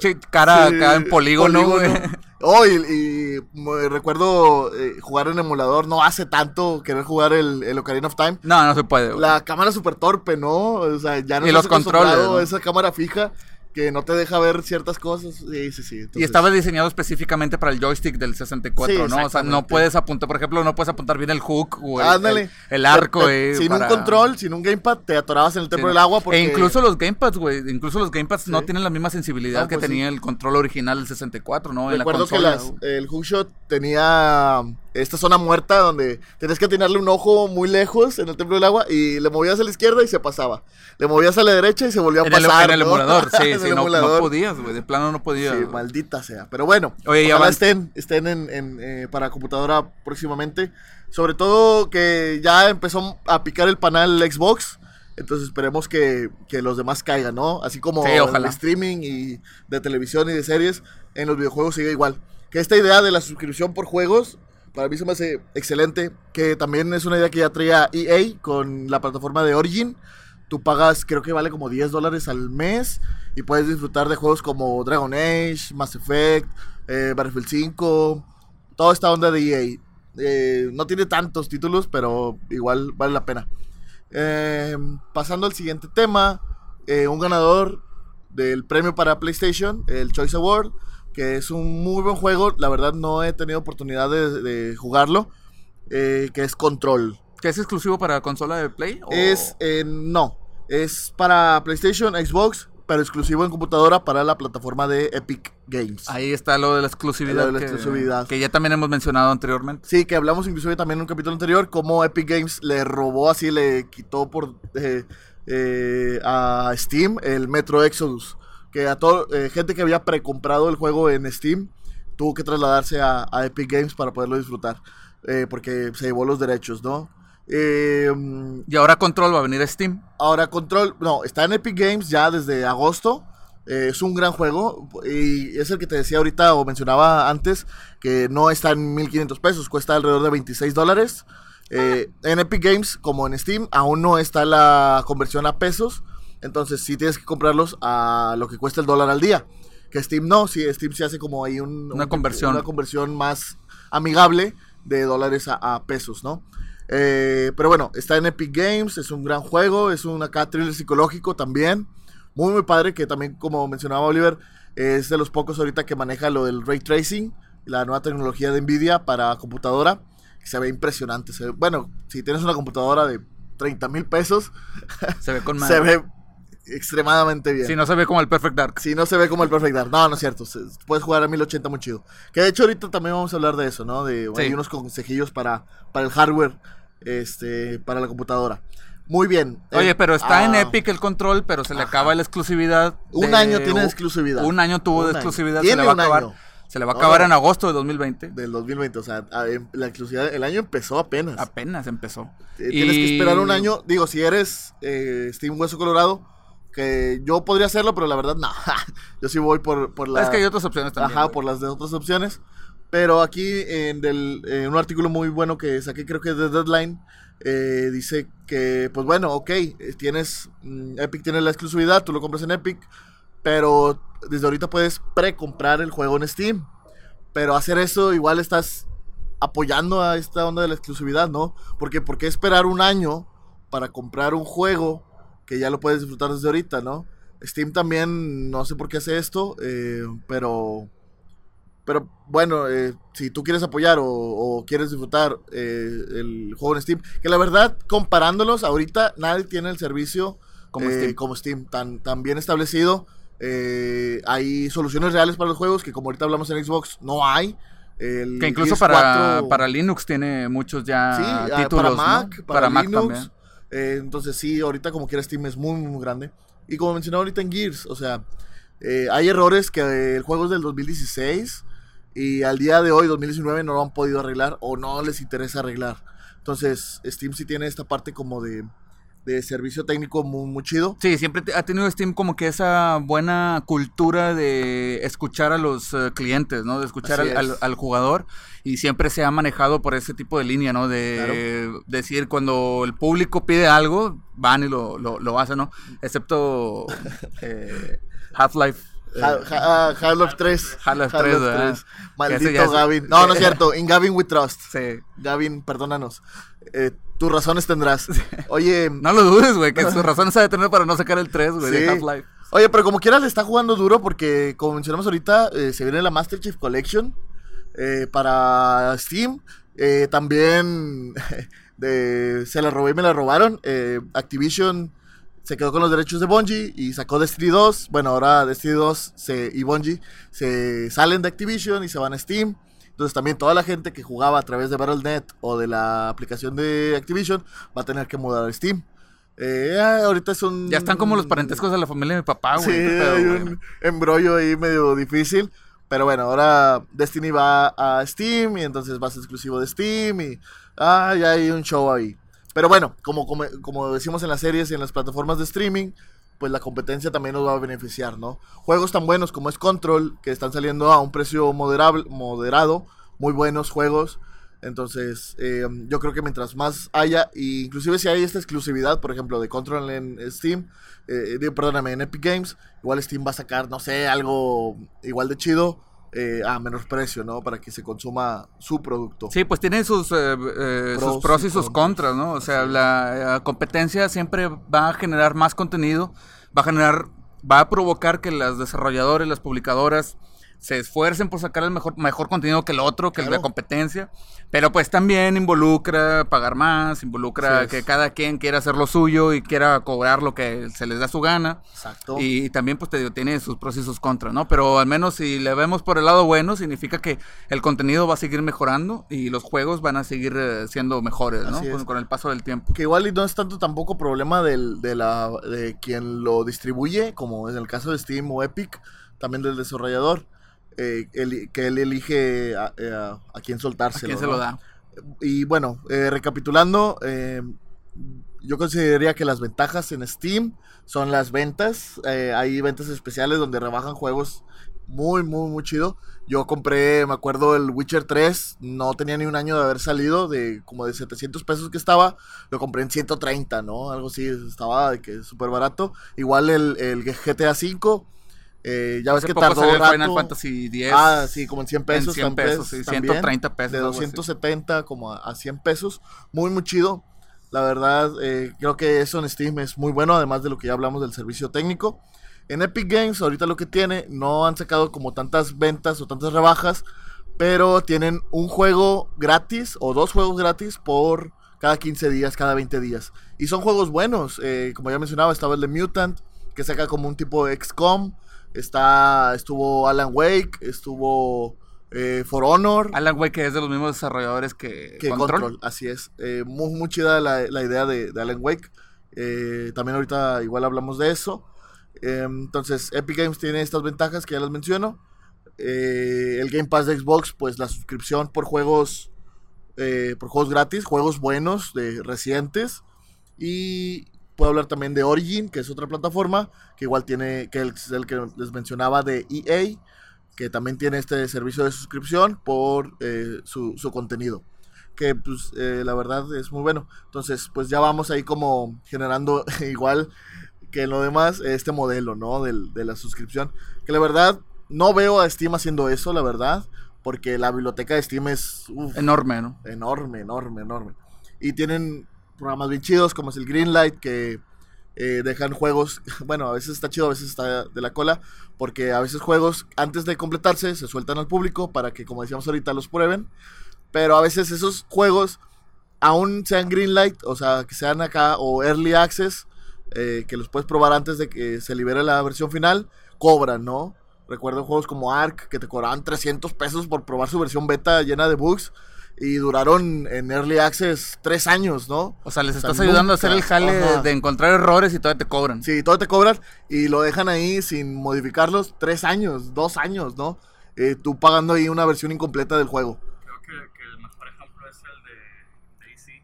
che, cara Sí, acá en polígono, güey. Oh, y, y me recuerdo eh, jugar en emulador, no hace tanto querer jugar el, el Ocarina of Time. No, no se puede, güey. La cámara súper torpe, ¿no? O sea, ya no Y los controles. Esa cámara fija que no te deja ver ciertas cosas. Sí, sí, sí. Y estaba diseñado específicamente para el joystick del 64, Sí, ¿no? O sea, no puedes apuntar, por ejemplo, no puedes apuntar bien el hook o el, el- el arco, Te- te- Sin para- un control, sin un gamepad, te atorabas en el templo del agua porque... E incluso los gamepads, güey. Incluso los gamepads no tienen la misma sensibilidad que pues tenía el control original del 64, ¿no? En la que las- el hookshot tenía esta zona muerta donde tenías que atinarle un ojo muy lejos en el templo del agua y le movías a la izquierda y se pasaba. Le movías a la derecha y se volvía a En el, pasar. el ¿no? emulador, sí, En sí, el no, no emulador. podías, güey. De plano no podías. Sí, maldita sea. Pero bueno, Oye, ya estén, estén en, en, eh, para computadora próximamente. Sobre todo que ya empezó a picar el panel Xbox. Entonces esperemos que, que los demás caigan, ¿no? Así como Sí, ojalá. el streaming y de televisión y de series, en los videojuegos sigue igual. Que esta idea de la suscripción por juegos, para mí se me hace excelente. Que también es una idea que ya traía EA con la plataforma de Origin. Tú pagas, creo que vale como 10 dólares al mes y puedes disfrutar de juegos como Dragon Age, Mass Effect, eh, Battlefield 5, toda esta onda de EA. Eh, no tiene tantos títulos, pero igual vale la pena. Eh, pasando al siguiente tema, un ganador del premio para PlayStation, el Choice Award, que es un muy buen juego. La verdad no he tenido oportunidad de, de jugarlo, que es Control. ¿Que es exclusivo para consola de Play? o- Es, eh, no, es para PlayStation, Xbox, pero exclusivo en computadora para la plataforma de Epic Games. Ahí está lo de la exclusividad. Lo de la que, exclusividad. Que ya también hemos mencionado anteriormente. Sí, que hablamos inclusive también en un capítulo anterior, cómo Epic Games le robó así, le quitó por eh, eh, a Steam el Metro Exodus. Que a todo, eh, gente que había precomprado el juego en Steam tuvo que trasladarse a, a Epic Games para poderlo disfrutar. porque se llevó los derechos, ¿no? Eh, Y ahora Control va a venir a Steam. Ahora Control, no, está en Epic Games ya desde agosto. Eh, es un gran juego y es el que te decía ahorita o mencionaba antes que no está en 1500 pesos, cuesta alrededor de 26 dólares. Eh, en Epic Games, como en Steam, aún no está la conversión a pesos. Entonces sí tienes que comprarlos a lo que cuesta el dólar al día. Que Steam no, sí, Steam se hace como ahí un, Una un- conversión. una conversión más amigable de dólares a, a pesos, ¿no? Eh, pero bueno, está en Epic Games, es un gran juego, es un acá thriller psicológico también. Muy, muy padre, que también, como mencionaba Oliver, es de los pocos ahorita que maneja lo del ray tracing, la nueva tecnología de Nvidia para computadora. que Se ve impresionante. se ve- bueno, si tienes una computadora de 30 mil pesos, Se ve con se madre. ve extremadamente bien. Si no se ve como el Perfect Dark. Si no se ve como el Perfect Dark. No, no es cierto. se- puedes jugar a 1080 muy chido. Que de hecho ahorita también vamos a hablar de eso, ¿no? De Sí. hay unos consejillos para, para el hardware, este, para la computadora. Muy bien. Oye, Eh, pero está en ah, Epic el control, pero se le Ajá. acaba la exclusividad. Un de- año tiene exclusividad. Un año tuvo Un de año. exclusividad. Se Tiene le va a acabar. año. Se le va a acabar en agosto de 2020. Del 2020, o sea, em- la exclusividad, el año empezó apenas. Apenas empezó. Eh, Tienes que esperar un año. Digo, si eres eh, Steam Hueso Colorado, que yo podría hacerlo, pero la verdad, no. yo sí voy por, por la. Es que hay otras opciones también. Ajá, güey. por las de otras opciones. Pero aquí en, del, en un artículo muy bueno que saqué, creo que es de Deadline, eh, dice que, pues bueno, ok, tienes, mm, Epic tiene la exclusividad, tú lo compras en Epic, pero desde ahorita puedes precomprar el juego en Steam. Pero hacer eso igual estás apoyando a esta onda de la exclusividad, ¿no? Porque ¿por qué esperar un año para comprar un juego que ya lo puedes disfrutar desde ahorita, ¿no? Steam también, no sé por qué hace esto, eh, pero... Pero bueno, eh, si tú quieres apoyar o, o quieres disfrutar eh, el juego en Steam, que la verdad, comparándolos, ahorita nadie tiene el servicio Como eh, Steam. como Steam tan, tan bien establecido. Hay soluciones reales para los juegos que como ahorita hablamos en Xbox no hay. El Que incluso para, 4 para Linux tiene muchos ya Sí, ah, títulos. para ¿no? Mac, para, Mac Linux. también. Eh, entonces sí, ahorita como quiera Steam es muy, muy grande. Y como mencionaba ahorita en Gears, o sea, eh, hay errores que eh, el juego es del 2016 y al día de hoy, 2019, no lo han podido arreglar o no les interesa arreglar. Entonces Steam sí tiene esta parte como de, de servicio técnico muy, muy chido. Sí, siempre ha tenido Steam como que esa buena cultura de escuchar a los eh, clientes, ¿no? De escuchar al, al- es. al jugador y siempre se ha manejado por ese tipo de línea, ¿no? De decir cuando el público pide algo, van y lo, lo, lo hacen, ¿no? Excepto eh, Half-Life. eh, Ha- ha- ah, Half-Life 3. Half-Life 3, ¿verdad? Que ese Maldito ya es- Gavin. No, no es cierto. In Gavin we trust. sí. Gavin, perdónanos. Eh, tus razones tendrás. Oye, No lo dudes, güey, que sus razones ha de tener para no sacar el 3, güey, Sí. de Half-Life. Oye, pero como quiera le está jugando duro porque, como mencionamos ahorita, eh, se viene la Master Chief Collection eh, para Steam. Eh, también de, se la robé y me la robaron. Activision se quedó con los derechos de Bungie y sacó Destiny 2. Bueno, ahora Destiny 2 se, y Bungie se salen de Activision y se van a Steam. Entonces también toda la gente que jugaba a través de Battle.net o de la aplicación de Activision va a tener que mudar a Steam. Eh, ah, ahorita es un... Ya están como los parentescos de la familia de mi papá, güey. Sí, pedo, hay un embrollo ahí medio difícil. Pero bueno, ahora Destiny va a Steam y entonces va a ser exclusivo de Steam y ah, ya hay un show ahí. Pero bueno, como, como, como decimos en las series y en las plataformas de streaming, pues la competencia también nos va a beneficiar, ¿no? Juegos tan buenos como es Control, que están saliendo a un precio moderable, moderado, muy buenos juegos. Entonces, eh, yo creo que mientras más haya, e inclusive si hay esta exclusividad, por ejemplo, de Control en Steam, eh, perdóname, en Epic Games, igual Steam va a sacar, no sé, algo igual de chido eh, a menor precio, ¿no? Para que se consuma su producto. Sí, pues tiene sus, eh, eh, Pros sus pros y y sus contras. ¿no? O sea, la, eh, competencia siempre va a generar más contenido, va a generar, va a provocar que las desarrolladores, las publicadoras se esfuercen por sacar el mejor, mejor contenido que el otro, que el de Claro. la competencia, pero pues también involucra pagar más, involucra es. que cada quien quiera hacer lo suyo y quiera cobrar lo que se les da su gana. Exacto. Y también, pues te digo, tiene sus pros y sus contras, ¿no? Pero al menos si le vemos por el lado bueno, significa que el contenido va a seguir mejorando y los juegos van a seguir eh, siendo mejores, ¿no? Con, con el paso del tiempo. que igual y no es tanto tampoco problema del, de, la, de quien lo distribuye, como en el caso de Steam o Epic, también del desarrollador, eh, eli- que él elige a, eh, a- a quién ¿A soltárselo. quién se ¿no? lo da? Y bueno, eh, recapitulando, eh, yo consideraría que las ventajas en Steam son las ventas. eh, hay ventas especiales donde rebajan juegos muy, muy, muy chido. Yo compré, me acuerdo, el Witcher 3, no tenía ni un año de haber salido, de como de 700 pesos que estaba, lo compré en 130, ¿no? Algo así, estaba de que súper barato. Igual el, el GTA 5, eh, ya ves que tardó un rato. Final Fantasy X. Ah, sí, como en 100 pesos. En 100 también, pesos, sí, también, 130 pesos, De algo así. 270 como a, a 100 pesos. Muy, muy chido. La verdad, eh, creo que eso en Steam es muy bueno, además de lo que ya hablamos del servicio técnico. En Epic Games, ahorita lo que tiene, no han sacado como tantas ventas o tantas rebajas, pero tienen un juego gratis o dos juegos gratis por cada 15 días, cada 20 días. Y son juegos buenos, eh, como ya mencionaba, estaba el de Mutant, que saca como un tipo de XCOM. Está, estuvo Alan Wake, estuvo eh, For Honor, Alan Wake, que es de los mismos desarrolladores que, que Control. Control. así es. Eh, muy, muy chida la, la idea de, de Alan Wake. Eh, también ahorita igual hablamos de eso. Entonces, Epic Games tiene estas ventajas que ya las menciono. El Game Pass de Xbox, pues la suscripción por juegos, por juegos gratis, juegos buenos, de recientes. Y puedo hablar también de Origin, que es otra plataforma, que igual tiene, que es el que les mencionaba de EA, que también tiene este servicio de suscripción por eh, su, su contenido. Que pues eh, la verdad es muy bueno. Entonces, pues ya vamos ahí como generando igual que lo demás este modelo, ¿no? Del- de la suscripción. Que la verdad no veo a Steam haciendo eso, la verdad. Porque la biblioteca de Steam es uf, Enorme, ¿no? enorme, enorme, enorme. Y tienen programas bien chidos como es el Greenlight que eh, dejan juegos, bueno, a veces está chido, a veces está de la cola, porque a veces juegos antes de completarse se sueltan al público para que, como decíamos ahorita, los prueben. Pero a veces esos juegos aún sean Greenlight, o sea, que sean acá o Early Access, eh, que los puedes probar antes de que se libere la versión final, cobran, ¿no? Recuerdo juegos como Ark que te cobraban 300 pesos por probar su versión beta llena de bugs y duraron en Early Access tres años, ¿no? O sea, les O sea, estás ayudando a hacer el jale Ajá. de encontrar errores y todavía te cobran. Sí, todo te cobran y lo dejan ahí sin modificarlos tres años, dos años, ¿no? Eh, tú pagando ahí una versión incompleta del juego. Creo que, que el mejor ejemplo es el de Daisy.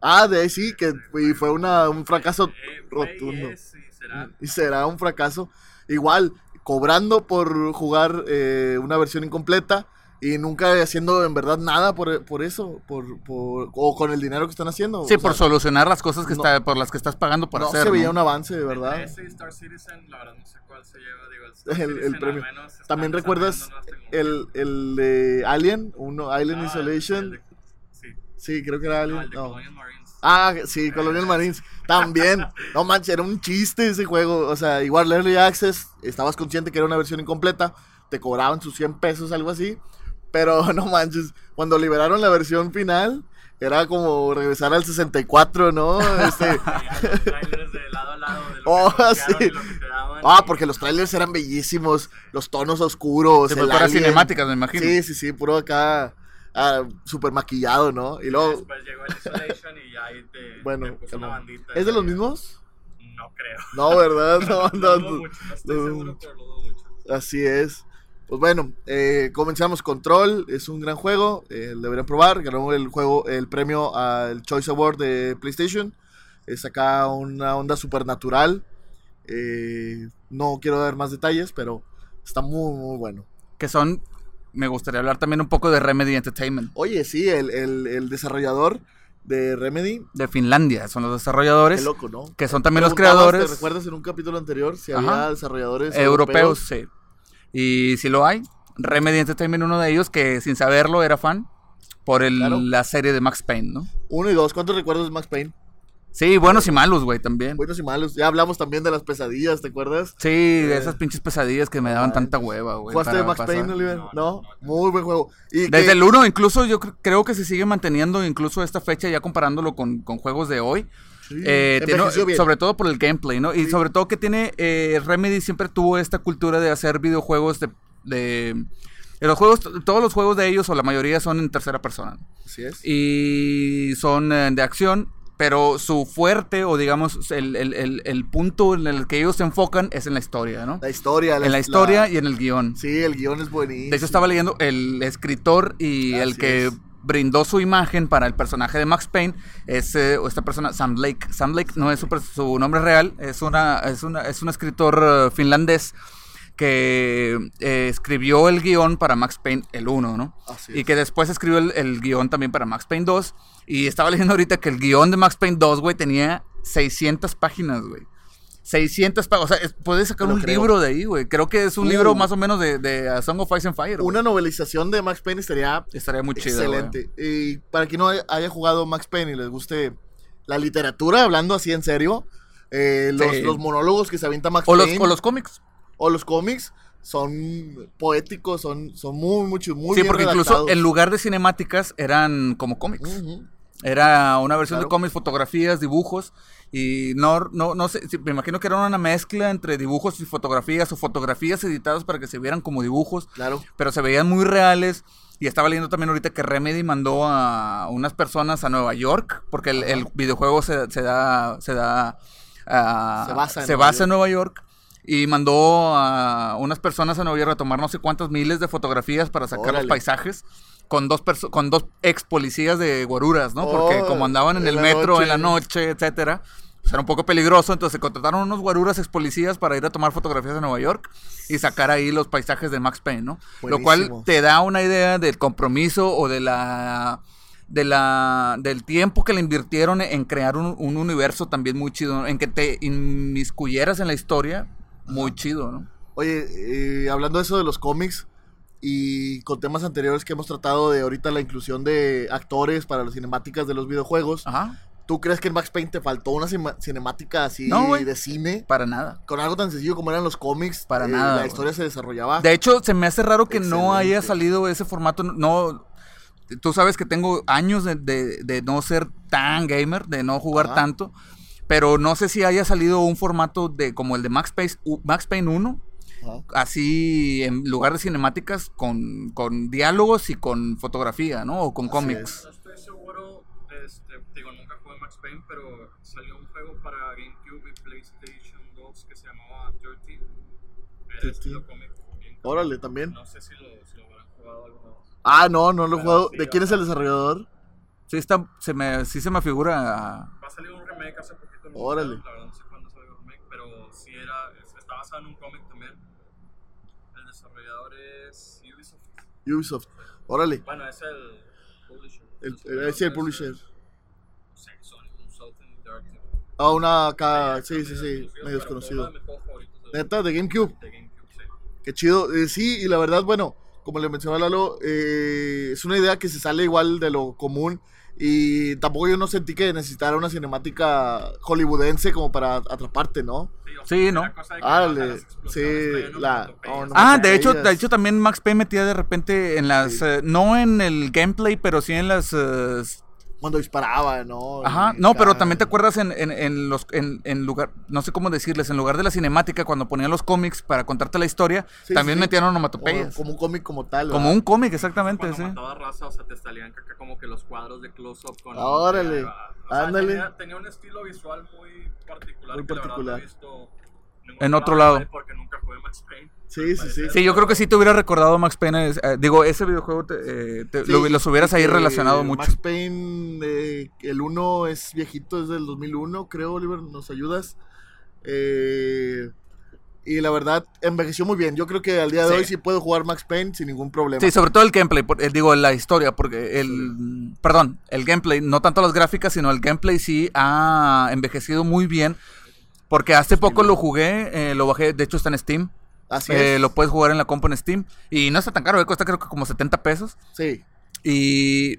Ah, de que y fue una, un fracaso Eh, rotundo. es y será. Y será un fracaso. Igual, cobrando por jugar eh, una versión incompleta y nunca haciendo en verdad nada por, por eso, por, por, o con el dinero que están haciendo. Sí, O por sea, solucionar las cosas que no- está, por las que estás pagando por no hacer. se veía ¿no? un avance, de verdad. Ese y Star Citizen, la verdad no sé cuál se lleva. Digo, el, Star El- el Citizen al premio. menos También recuerdas el, el de Alien, uno, Alien Ah, Isolation. el de- Sí, Sí, creo que era Alien. el de no. Colonial Marines. Ah, sí, Colonial Marines. También. No manches, era un chiste ese juego. O sea, igual Early Access, estabas consciente que era una versión incompleta, te cobraban sus 100 pesos, algo así. Pero no manches, cuando liberaron la versión final, era como regresar al 64, ¿no? Este, Oh, sí. ah, porque los trailers eran bellísimos, los tonos oscuros. Sí, el pues, cinemáticas, me imagino. Sí, sí, sí, puro acá, ah, super maquillado, ¿no? Y luego, Después llegó el Isolation y ahí te, bueno, te puso una no. bandita. ¿es de los mismos? No creo. No, ¿verdad? No, no, mucho, no estoy no. seguro, pero lo dudo mucho. Así es. Pues bueno, eh, comenzamos Control, es un gran juego, eh, deberían probar, ganó el juego, el premio al Choice Award de PlayStation, es acá una onda supernatural, eh, no quiero dar más detalles, pero está muy, muy bueno. Que son. Me gustaría hablar también un poco de Remedy Entertainment. Oye, sí, el, el- el desarrollador de Remedy, De Finlandia. Son los desarrolladores. qué loco, ¿no? Que son también los Preguntabas, ¿Te creadores recuerdas en un capítulo anterior si Ajá. había desarrolladores europeos, sí. Y si lo hay. Remedy Entertainment, uno de ellos que sin saberlo era fan. Por el- Claro. la serie de Max Payne, ¿no? Uno y dos, ¿cuántos recuerdas de Max Payne? Sí, buenos y malos, güey, también. Buenos y malos, ya hablamos también de las pesadillas, ¿te acuerdas? Sí, de esas pinches pesadillas que me daban Ay, tanta hueva, güey. ¿Jugaste de Max pasar. Payne, Oliver? No, No, no, no. muy buen juego. Y Desde que- el 1, incluso yo cre- creo que se sigue manteniendo, incluso esta fecha, ya comparándolo con, con juegos de hoy. Sí, Eh, sobre todo por el gameplay, ¿no? Y Sí. sobre todo que tiene. eh, Remedy siempre tuvo esta cultura de hacer videojuegos de. los juegos, todos los juegos de ellos, o la mayoría, son en tercera persona. Así es. Y son eh, de acción, pero su fuerte, o digamos, el, el- el- el punto en el que ellos se enfocan es en la historia, ¿no? La historia. En la historia y en el guion. Sí, el guion es buenísimo. De hecho, estaba leyendo el escritor y el que es. Brindó su imagen para el personaje de Max Payne es eh, esta persona, Sam Lake. Sam Lake no es su, nombre real, es, una, es, una, es un escritor eh, finlandés que eh, escribió el guion para Max Payne el 1, ¿no? Así Y que después escribió el, el guion también para Max Payne 2. Y estaba leyendo ahorita que el guion de Max Payne 2, güey, tenía 600 páginas, güey. 600 páginas. O sea, es- puedes sacar Lo un creo. libro de ahí, güey. Creo que es un Uh. libro más o menos de, de A Song of Ice and Fire. Una novelización de Max Payne estaría Estaría muy chido. excelente. Y para quien no haya- jugado Max Payne y les guste la literatura, hablando así en serio, eh, los, Sí. los monólogos que se avienta Max O los, Payne o los cómics. o los cómics son poéticos, son, son muy, mucho, muy sí, bien porque incluso en lugar de cinemáticas eran como cómics. Era una versión Claro. de cómics, fotografías, dibujos. Y no, no, no sé, me imagino que era una mezcla entre dibujos y fotografías o fotografías editadas para que se vieran como dibujos. Claro. pero se veían muy reales. Y estaba leyendo también ahorita que Remedy mandó a unas personas a Nueva York, porque el, el videojuego se, se da, se da, ah, Se basa en se Nueva basa en York. Nueva York. Y mandó a unas personas a Nueva York a tomar no sé cuántas miles de fotografías para sacar Órale. los paisajes con dos con dos ex policías de guaruras, ¿no? Porque Oh, como andaban en en el metro noche. en la noche, etcétera, pues era un poco peligroso, entonces se contrataron unos guaruras ex policías para ir a tomar fotografías a Nueva York y sacar ahí los paisajes de Max Payne, ¿no? Lo cual te da una idea del compromiso o de la de la del tiempo que le invirtieron en crear un, un universo también muy chido, ¿no? en que te inmiscuyeras en la historia, muy chido, ¿no? Oye, eh, hablando de eso de los cómics y con temas anteriores que hemos tratado de ahorita la inclusión de actores para las cinemáticas de los videojuegos, Ajá, ¿tú crees que en Max Payne te faltó una cinemática así No, de cine? para nada. Con algo tan sencillo como eran los cómics, Para eh, nada, la historia se desarrollaba. De hecho, se me hace raro que no haya salido ese formato. No, tú sabes que tengo años de, de- de no ser tan gamer, de no jugar Ajá. tanto. Pero no sé si haya salido un formato de como el de Max, Payne, Max Payne 1, Ajá. así en lugar de cinemáticas, con, con diálogos y con fotografía, ¿no? O con Así cómics. No estoy seguro, este, digo, nunca jugué Max Payne, pero salió un juego para GameCube y PlayStation 2 que se llamaba 13. Era 13. estilo cómic. Órale, también. No sé si lo, si lo habrán jugado alguna vez. Ah, no, no lo he jugado. sí, ¿De quién es el desarrollador? Sí, está, se me, sí se me figura. Va a salir un remake hace poquito. no Órale. sé, La verdad no sé cuándo salió el remake, pero sí era, es- está basado en un cómic también. El desarrollador es Ubisoft. Órale. Bueno, es el publisher. El, el, sí, el es, publisher. Interactive. Ah, una acá. Sí, sí, sí. Medio desconocido. Neta, de GameCube. de GameCube, sí. Qué chido. Eh, sí, y la verdad, bueno, como le mencionaba Lalo, eh, es una idea que se sale igual de lo común. Y tampoco yo no sentí que necesitara una cinemática hollywoodense como para atraparte, ¿no? Sí, ¿no? explosiones sí, la- oh, no. Ah, de hecho, de hecho también Max Payne metía de repente en las, Sí. eh, no en el gameplay, pero sí en las, eh, Cuando disparaba, ¿no? ajá, Y no, pero también te acuerdas en, en, en los, en, en lugar, no sé cómo decirles, en lugar de la cinemática cuando ponían los cómics para contarte la historia, Sí, también sí. metían Como, onomatopeyas, como, como un cómic como tal. ¿verdad? un cómic exactamente, Cuando sí. mataba raza, o sea, te salían acá como que los cuadros de close-up con... Órale, O sea, ándale. Tenía, tenía un estilo visual muy particular Muy que la verdad no particular. he visto En otro lado. Porque nunca jugué Max Payne. Sí, sí, sí. Sí, yo creo que sí te hubiera recordado Max Payne, eh, digo, ese videojuego te, eh, te- Sí, lo- los hubieras ahí eh, relacionado mucho. Max Payne, eh, el 1 es viejito, es del 2001, creo, Oliver, ¿nos ayudas? Eh, y la verdad, envejeció muy bien. Yo creo que al día de Sí. hoy sí puedo jugar Max Payne sin ningún problema. Sí, sobre todo el gameplay, por- eh, digo, la historia, porque el, perdón, el gameplay, no tanto las gráficas, sino el gameplay sí ha envejecido muy bien, porque hace poco lo jugué, eh, lo bajé, de hecho está en Steam, Así eh, es. lo puedes jugar en la compu en Steam, y no está tan caro, eh, cuesta creo que como 70 pesos, Sí, y,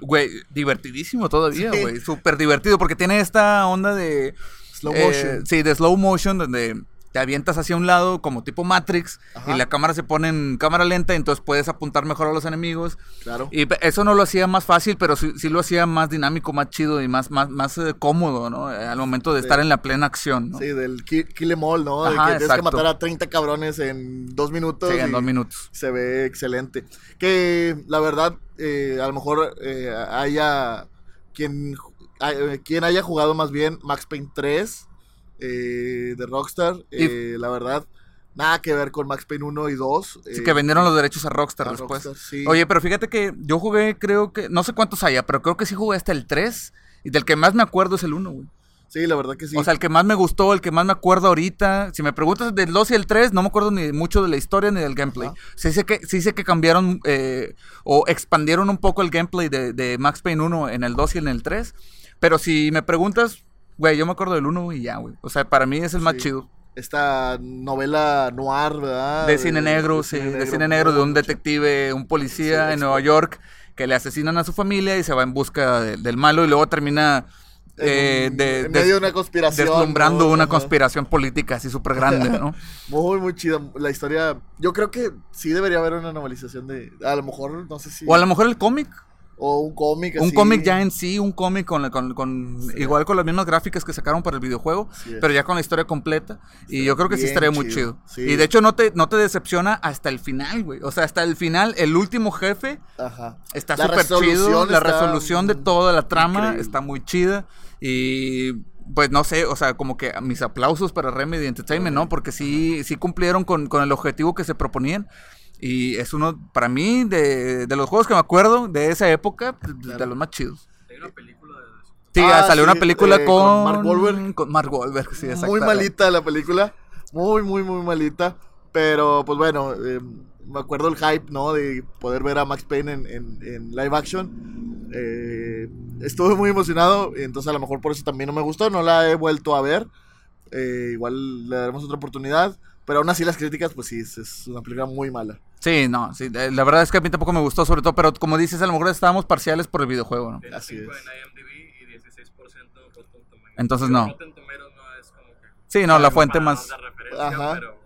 güey, divertidísimo todavía, Sí. güey, súper divertido, porque tiene esta onda de... slow eh, motion. sí, de slow motion, donde te avientas hacia un lado como tipo Matrix Ajá. y la cámara se pone en cámara lenta, entonces puedes apuntar mejor a los enemigos. claro. Y eso no lo hacía más fácil, pero sí, sí lo hacía más dinámico, más chido y más, más, más eh, cómodo, ¿no? Eh, Al momento de Sí. estar en la plena acción, ¿no? Sí, del ki- Kill Em All, ¿no? de que tienes que matar a 30 cabrones en dos minutos. Sí, en dos minutos. Se ve excelente. Que la verdad, eh, a lo mejor eh, haya quien, hay- quien haya jugado más bien Max Payne 3 eh, de Rockstar. eh, la verdad, nada que ver con Max Payne 1 y 2. Así eh, que vendieron los derechos a Rockstar a después. Rockstar, sí. Oye, pero fíjate que yo jugué, creo que, no sé cuántos haya, pero creo que sí jugué hasta el 3. Y del que más me acuerdo es el 1, güey. Sí, la verdad que sí. O sea, el que más me gustó, el que más me acuerdo ahorita. Si me preguntas del 2 y el 3, no me acuerdo ni mucho de la historia ni del gameplay. Ajá. Sí sé que, sí sé que cambiaron eh, o expandieron un poco el gameplay de, de Max Payne 1 en el 2 y en el 3. Pero si me preguntas, güey, yo me acuerdo del 1 y ya, güey. O sea, para mí es el más Sí. chido. Esta novela noir, ¿verdad? De cine negro, sí, de cine negro, de un detective, un policía Sí, en Nueva York que le asesinan a su familia y se va en busca de- del malo y luego termina eh, de, en medio de una conspiración. deslumbrando ¿no? una Ajá. conspiración política así súper grande, ¿no? Muy, muy chida. La historia. Yo creo que sí debería haber una novelización de. A lo mejor, no sé si. O a lo mejor el cómic. O un cómic. Un cómic ya en sí, un cómic con, con, con- Sí. igual con las mismas gráficas que sacaron para el videojuego, pero ya con la historia completa. Y yo creo que sí estaría muy chido. chido. Sí. Y de hecho no te, no te decepciona hasta el final, güey. O sea, hasta el final, el último jefe Ajá. está súper chido. La resolución de toda la trama increíble. está muy chida. Y pues no sé, o sea, como que mis aplausos para Remedy Entertainment, ¿no? Porque sí, sí cumplieron con, con el objetivo que se proponían. Y es uno, para mí, de, de los juegos que me acuerdo de esa época, de, los más chidos. Hay una película de eso. Sí, Ah, salió sí, una película eh, con, con Mark Wahlberg. Con Mark Wahlberg, sí, muy malita la película. Muy, muy, muy malita. Pero, pues bueno, eh, me acuerdo el hype, ¿no? De poder ver a Max Payne en, en- en live action. Eh, estuve muy emocionado. Entonces, a lo mejor por eso también no me gustó. No la he vuelto a ver. Eh, igual le daremos otra oportunidad. Pero aún así, las críticas, pues sí, es, es una película muy mala. Sí, no, sí, eh, la verdad es que a mí tampoco me gustó, sobre todo, pero como dices, a lo mejor estábamos parciales por el videojuego, ¿no? Así 5 es. en IMDb y 16% Rotten Tomatoes. Entonces, no. Sí, no, la fuente para más... Ajá. pero-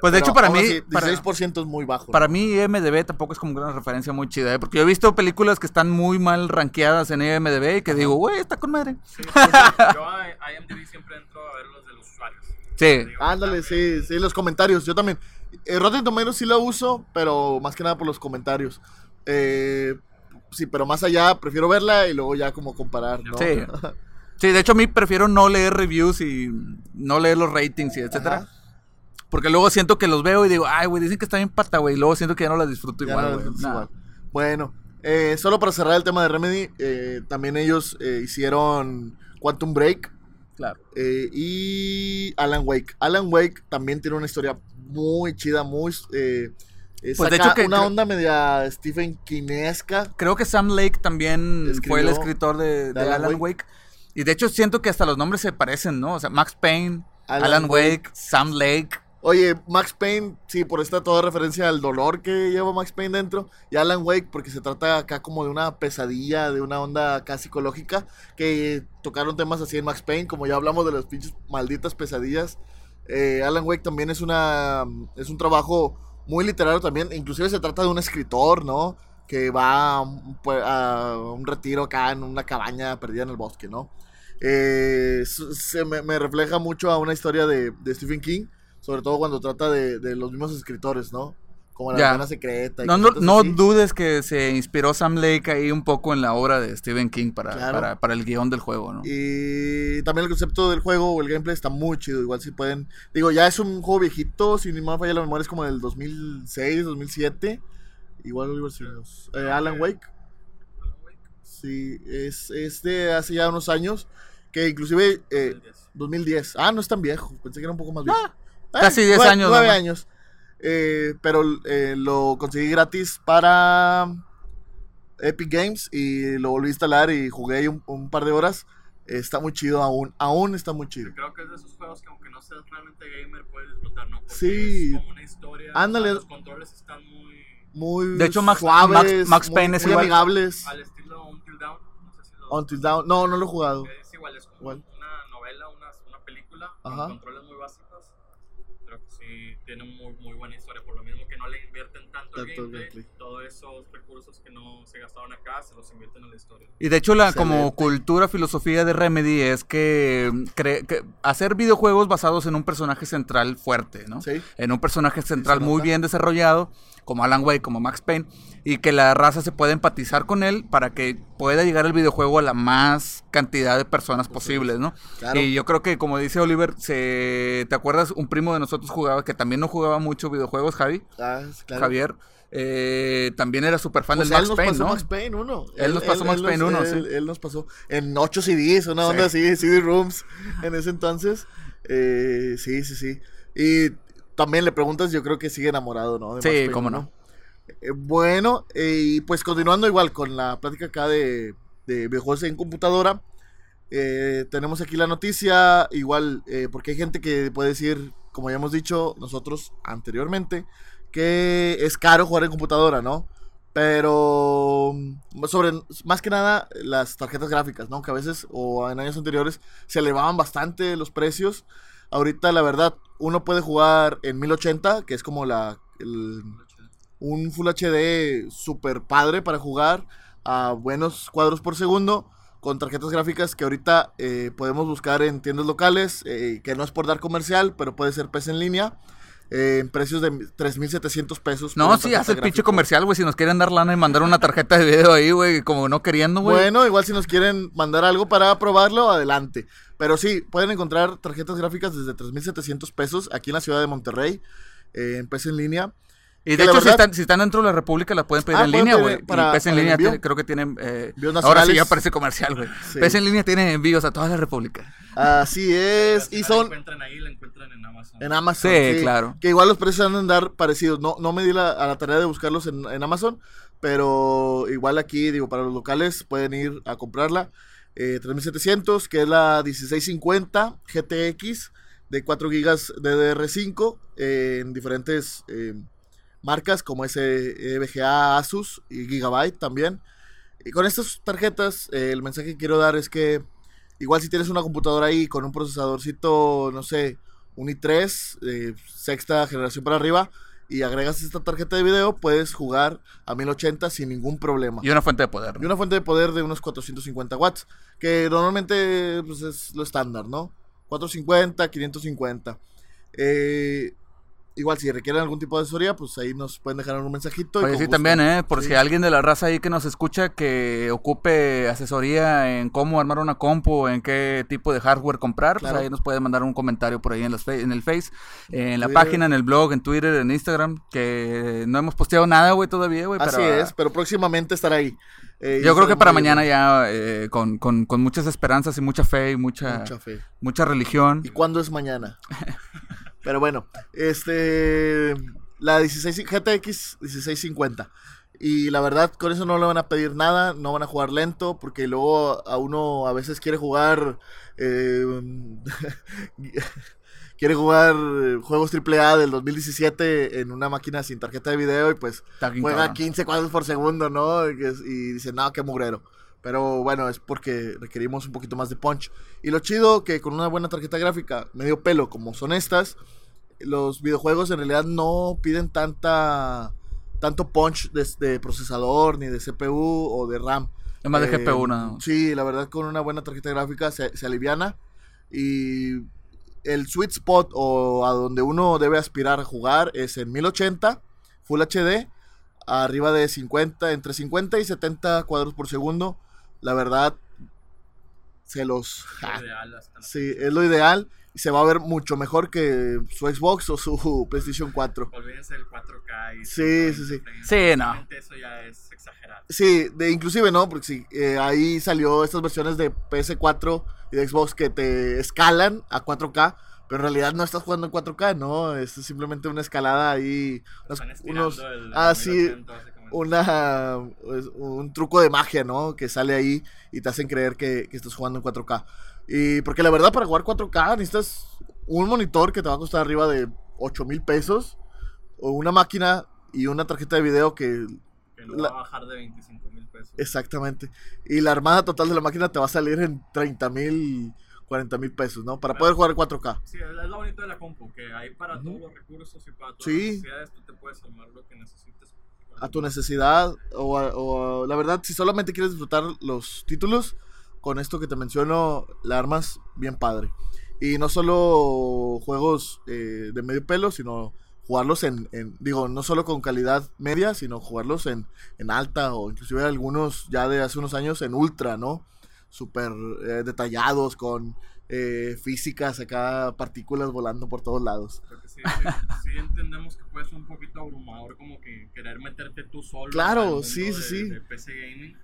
Pues de Pero hecho, para mí, así, para, 16% es muy bajo. ¿no? para mí IMDB tampoco es como una referencia muy chida, ¿eh? porque yo he visto películas que están muy mal rankeadas en IMDB y que digo, güey, está con madre. Sí, pues, yo a IMDb siempre entro a ver los de los usuarios. Sí, Digo, Ándale, está sí, sí, los comentarios. Yo también. Eh, Rotten Tomatoes sí lo uso, pero más que nada por los comentarios. Eh, sí, pero más allá, prefiero verla y luego ya como comparar, ¿no? Sí. sí, de hecho a mí prefiero no leer reviews y no leer los ratings y etcétera. Ajá. Porque luego siento que los veo y digo, ay, güey, dicen que está bien pata, güey. Y luego siento que ya no las disfruto Ya igual, güey. Nah. Bueno, Eh, solo para cerrar el tema de Remedy, eh, también ellos eh, hicieron Quantum Break Claro. y Alan Wake. Alan Wake también tiene una historia muy chida, muy... eh, eh, Pues, de hecho, que- una onda media Stephen Kinesca. Creo que Sam Lake también fue el escritor de, de de Alan Alan, Wake. Y de hecho siento que hasta los nombres se parecen, ¿no? O sea, Max Payne, Alan Alan, Wake. Wake, Sam Lake. Oye, Max Payne, sí, por esta toda referencia al dolor que lleva Max Payne dentro. Y Alan Wake, porque se trata acá como de una pesadilla, de una onda acá psicológica. Que tocaron temas así en Max Payne, como ya hablamos de las pinches malditas pesadillas. Eh, Alan Wake también es una es un trabajo muy literario también. Inclusive se trata de un escritor, ¿no? Que va a un, retiro acá en una cabaña perdida en el bosque, ¿no? Eh, se me, me refleja mucho a una historia de, de Stephen King, sobre todo cuando trata de, de los mismos escritores, ¿no? Como la hermana secreta. y No, no, no dudes que se inspiró Sam Lake ahí un poco en la obra de Stephen King para, Claro. para, para el guion del juego, ¿no? Y también el concepto del juego o el gameplay está muy chido. Igual si pueden. Digo, ya es un juego viejito. Si ni más falla la memoria, es como del 2006, 2007. Igual Oliver. Eh, Alan Wake. Alan Wake, Sí, es, es de hace ya unos años. Que inclusive. eh, 2010. 2010. Ah, no es tan viejo. Pensé que era un poco más viejo. Eh, casi 10 nueve- años, Nueve nomás. años. Eh, pero eh, lo conseguí gratis para Epic Games y lo volví a instalar y jugué ahí un, un par de horas. Está muy chido aún. Aún está muy chido. Creo que es de esos juegos que aunque no seas realmente gamer puedes disfrutar, ¿no? Porque Sí. es como una historia. Ándale. los controles están muy Muy De hecho, Max- suaves, Max- Max muy- Payne es muy igual. amigables. al estilo Until Dawn. No sé si lo Until Dawn. No, no lo he jugado. Es igual, es como Igual. una novela, una, una película Ajá. con controles muy básicos. Pero que sí tiene muy, muy buena historia. Por lo mismo que no le invierten tanto gameplay, gameplay. todos esos recursos que no se gastaron acá se los invierten en la historia. Y de hecho, la como Excelente. cultura, filosofía de Remedy es que, cre- que hacer videojuegos basados en un personaje central fuerte, ¿no? Sí. En un personaje central muy bien desarrollado, como Alan Wake, como Max Payne, y que la raza se pueda empatizar con él para que pueda llegar el videojuego a la más cantidad de personas posibles, ¿no? Claro. Y yo creo que, como dice Oliver, se, ¿te acuerdas? Un primo de nosotros jugaba, que también no jugaba mucho videojuegos, Javi, Ah, claro. Javier, eh, también era súper fan Pues del él Max nos Payne, pasó ¿no? Max Payne 1. Él nos pasó Max Payne 1, él, sí. él nos pasó en 8 CDs, una onda así, CD rooms en ese entonces. Eh, sí, sí, sí. Y también le preguntas, yo creo que sigue enamorado, ¿no? De Sí, Payne cómo 1. no. Eh, bueno, eh, y pues continuando igual con la plática acá de, de videojuegos en computadora. eh, tenemos aquí la noticia, igual, porque hay gente que puede decir, como ya hemos dicho nosotros anteriormente, que es caro jugar en computadora, ¿no? Pero mm, sobre, más que nada, las tarjetas gráficas, ¿no? Que a veces, o en años anteriores, se elevaban bastante los precios. Ahorita, la verdad, uno puede jugar en 1080, que es como la, el- un Full HD super padre para jugar a buenos cuadros por segundo con tarjetas gráficas que ahorita eh, podemos buscar en tiendas locales, eh, que no es por dar comercial, pero puede ser PC en línea, eh, en precios de 3.700 pesos. No, sí, hace el pinche comercial, güey. Si nos quieren dar lana y mandar una tarjeta de video ahí, güey, como no queriendo, güey. Bueno, igual si nos quieren mandar algo para probarlo, adelante. Pero sí, pueden encontrar tarjetas gráficas desde 3.700 pesos aquí en la ciudad de Monterrey, eh, en PC en línea. y de la hecho, si, están, si están dentro de la República, la pueden pedir Ah, en pueden línea, güey. para- Y PC en línea tiene- creo que tienen. eh, ahora sí ya parece comercial, güey. Sí. PC en línea tiene envíos a toda la República. Así es, y la son encuentran ahí, la encuentran en Amazon. en Amazon. Sí, claro. Que igual los precios van a andar parecidos. No, no me di la, a la tarea de buscarlos en, en Amazon, pero igual aquí, digo, para los locales pueden ir a comprarla. Eh, 3700, que es la 1650 GTX de 4 GB DDR5 eh, en diferentes eh, marcas como es eh, Asus y Gigabyte también. Y con estas tarjetas, eh, el mensaje que quiero dar es que igual si tienes una computadora ahí con un procesadorcito, no sé, un i3, eh, sexta generación para arriba, y agregas esta tarjeta de video, puedes jugar a 1080 sin ningún problema. Y una fuente de poder. Y ¿no? una fuente de poder de unos 450 watts, que normalmente pues, es lo estándar, ¿no? 450, 550. Eh, igual, si requieren algún tipo de asesoría, pues ahí nos pueden dejar un mensajito. y Oye, con sí, gusto. también, ¿eh? Por Sí. si alguien de la raza ahí que nos escucha que ocupe asesoría en cómo armar una compu, en qué tipo de hardware comprar, Claro. pues ahí nos puede mandar un comentario por ahí en, las en el Face, en la página, en el blog, en Twitter, en Instagram, que no hemos posteado nada, güey, todavía, güey. Así pero, es, pero próximamente estará ahí. Eh, Yo creo que para mañana ya, eh, con, con- con muchas esperanzas y mucha fe y mucha, Mucha fe. mucha religión. ¿Y cuándo es mañana? Pero bueno, este. La 16, GTX 1650. Y la verdad, con eso no le van a pedir nada, no van a jugar lento, porque luego a uno a veces quiere jugar. eh, quiere jugar juegos AAA del 2017 en una máquina sin tarjeta de video y pues juega cabrón. 15 cuadros por segundo, ¿no? Y dice, no, qué mugrero. Pero bueno, es porque requerimos un poquito más de punch. Y lo chido que con una buena tarjeta gráfica, medio pelo, como son estas, los videojuegos en realidad no piden tanta tanto punch de, de procesador, ni de CPU o de RAM. Es más de Eh, GPU, ¿no? Sí, la verdad con una buena tarjeta gráfica se, se aliviana y el sweet spot o a donde uno debe aspirar a jugar es en 1080 Full HD arriba de 50, entre 50 y 70 cuadros por segundo. La verdad se los Lo ideal hasta la- Sí, es lo ideal y se va a ver mucho mejor que su Xbox o su PlayStation 4. Olvídense del 4K y Sí, sí, sí. 120 frames. Sí, no. Realmente Eso ya es exagerado. Sí, de inclusive no, porque sí, eh, ahí salió estas versiones de PS4 y de Xbox que te escalan a 4K, pero en realidad no estás jugando en 4K, ¿no? Es simplemente una escalada ahí, unos, Están estirando unos- el- ah, el sí, 1080 básicamente. Una, pues, un truco de magia, ¿no? Que sale ahí y te hacen creer que, que estás jugando en 4K. Y porque la verdad para jugar 4K necesitas un monitor que te va a costar arriba de 8 mil pesos, o una máquina y una tarjeta de video que Que no la- va a bajar de 25 mil pesos. Exactamente. Y la armada total de la máquina te va a salir en 30 mil, 40 mil pesos, ¿no? Para poder jugar en 4K. Sí, es lo bonito de la compu, que hay para Ujú. todos los recursos y para todas Sí. las necesidades, tú te puedes armar lo que necesites. A tu necesidad. O, la verdad, si solamente quieres disfrutar los títulos, con esto que te menciono, la armas bien padre. Y no solo juegos eh, de medio pelo, sino jugarlos en, en- digo, no solo con calidad media, sino jugarlos en, en alta o inclusive algunos ya de hace unos años en ultra, ¿no? Súper eh, detallados, con eh, físicas acá, partículas volando por todos lados. Sí, sí, sí entendemos que puede ser un poquito abrumador como que querer meterte tú solo. Claro, sí, sí, sí. De PC Gaming.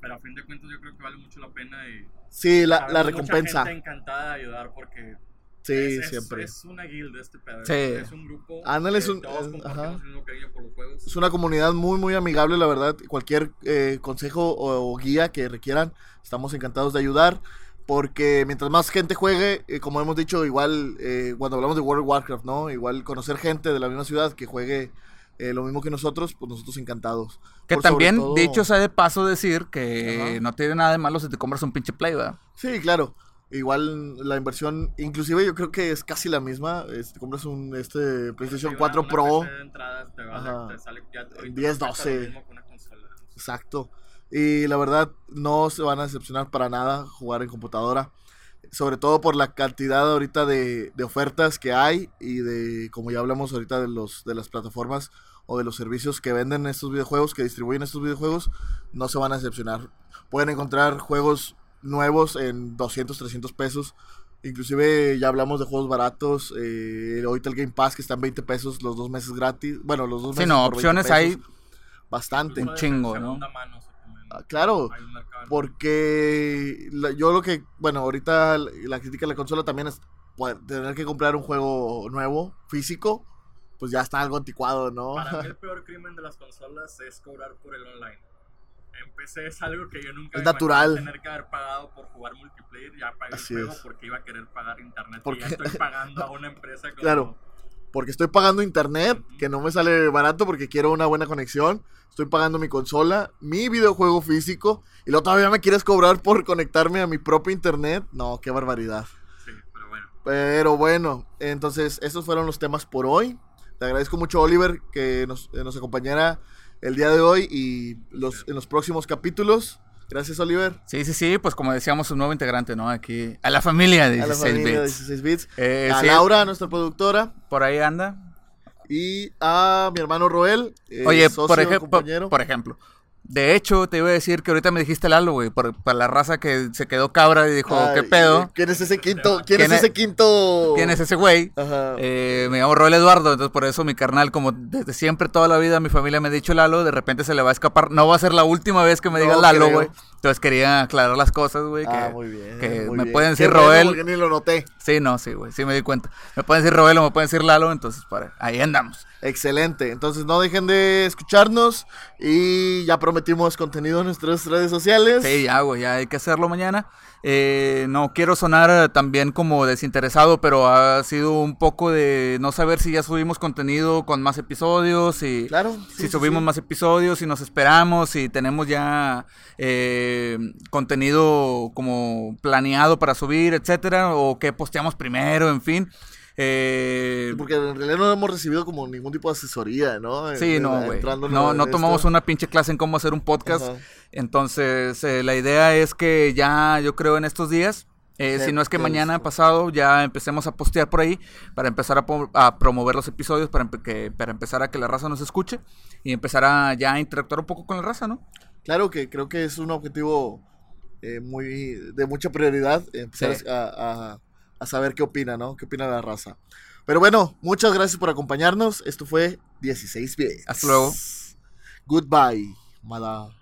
Pero a fin de cuentas yo creo que vale mucho la pena y Sí, la, la mucha recompensa. gente encantada de ayudar porque Sí, es, es- siempre. es una guild este pedo. Sí. Es un grupo. Ándale, es un- Todos es- ajá. el por los juegos. Es una comunidad muy, muy amigable, la verdad. Cualquier eh, consejo o, o guía que requieran, estamos encantados de ayudar. Porque mientras más gente juegue, eh, como hemos dicho, igual eh, cuando hablamos de World of Warcraft, ¿no? Igual conocer gente de la misma ciudad que juegue eh, lo mismo que nosotros, pues nosotros encantados. Que Por también, todo- dicho sea de paso, decir que Ajá. no tiene nada de malo si te compras un pinche Play, ¿verdad? Sí, claro. Igual la inversión, inclusive yo creo que es casi la misma. Este, compras un este PlayStation Sí, 4 una- una Pro. PC de entradas te, vale- Ajá. te sale ya ahorita 10, te cuesta 12. lo mismo que una consola. Exacto. Y la verdad, no se van a decepcionar para nada jugar en computadora. Sobre todo por la cantidad ahorita de, de ofertas que hay y de, como ya hablamos ahorita de, los, de las plataformas o de los servicios que venden estos videojuegos, que distribuyen estos videojuegos, no se van a decepcionar. Pueden encontrar juegos nuevos en 200, 300 pesos. Inclusive ya hablamos de juegos baratos. Eh, ahorita el Game Pass que está en 20 pesos los dos meses gratis. Bueno, los dos Sí, meses. no, por 20 opciones hay. Bastante. De chingo, ¿no? mano, Ah, claro, porque yo lo que, bueno, ahorita la, crítica de la consola también es poder- tener que comprar un juego nuevo, físico, pues ya está algo anticuado, ¿no? Para mí el peor crimen de las consolas es cobrar por el online. En PC es algo que yo nunca Es natural. tener que haber pagado por jugar multiplayer. Ya pagué Así el juego es. porque iba a querer pagar internet. Porque- ya estoy pagando a una empresa como... Claro. Porque estoy pagando internet, que no me sale barato porque quiero una buena conexión. Estoy pagando mi consola, mi videojuego físico, y luego todavía me quieres cobrar por conectarme a mi propio internet. No, qué barbaridad. Sí, pero bueno. Pero bueno, entonces esos fueron los temas por hoy. Te agradezco mucho, Oliver, que nos, eh, nos acompañara el día de hoy y los, en los próximos capítulos. Gracias, Oliver. Sí, sí, sí, pues como decíamos, un nuevo integrante, ¿no? Aquí, a la familia de A la 16 familia de bits. 16 bits. Eh, a sí, Laura, nuestra productora. Por ahí anda. Y a mi hermano Roel. eh, Oye, socio, por, ejemplo, compañero. por ejemplo. De hecho, te iba a decir que ahorita me dijiste Lalo, güey, por- para la raza que se quedó cabra y dijo, Ay, ¿qué pedo? ¿Quién es ese quinto? ¿Quién, ¿Quién es es- ese quinto? ¿Quién es ese güey? Ajá. Eh, me llamo Roel Eduardo, entonces por eso mi carnal, como desde siempre, toda la vida, mi familia me ha dicho Lalo, de repente se le va a escapar. No va a ser la última vez que me No digas Lalo, güey. Entonces quería aclarar las cosas, güey. ah, que, muy bien. que muy me bien. pueden Qué decir bueno, Roel. porque ni lo noté. Sí, no, sí, güey, sí me di cuenta. Me pueden decir Roel o me pueden decir Lalo, entonces para, ahí andamos. Excelente. Entonces no dejen de escucharnos y ya prometimos contenido en nuestras redes sociales. Sí, ya, güey, ya hay que hacerlo mañana. Eh, no quiero sonar también como desinteresado, pero ha sido un poco de no saber si ya subimos contenido con más episodios y Claro. sí, si sí, subimos sí. más episodios, si nos esperamos, si tenemos ya eh, contenido como planeado para subir, etcétera, o qué posteamos primero, en fin. Eh, Porque en realidad no hemos recibido como ningún tipo de asesoría, ¿no? Sí, En- no, güey. No, tomamos esto. una pinche clase en cómo hacer un podcast. Ajá. Entonces, eh, la idea es que ya, yo creo, en estos días, eh, si no es que mañana pasado, ya empecemos a postear por ahí para empezar a, promover los episodios, para, empe- que, para empezar a que la raza nos escuche y empezar a ya interactuar un poco con la raza, ¿no? Claro que creo que es un objetivo eh, muy de mucha prioridad empezar Sí. a, a- a saber qué opina, ¿no? ¿Qué opina la raza? Pero bueno, muchas gracias por acompañarnos. Esto fue 16 bits. Hasta luego. Goodbye, motherfucker.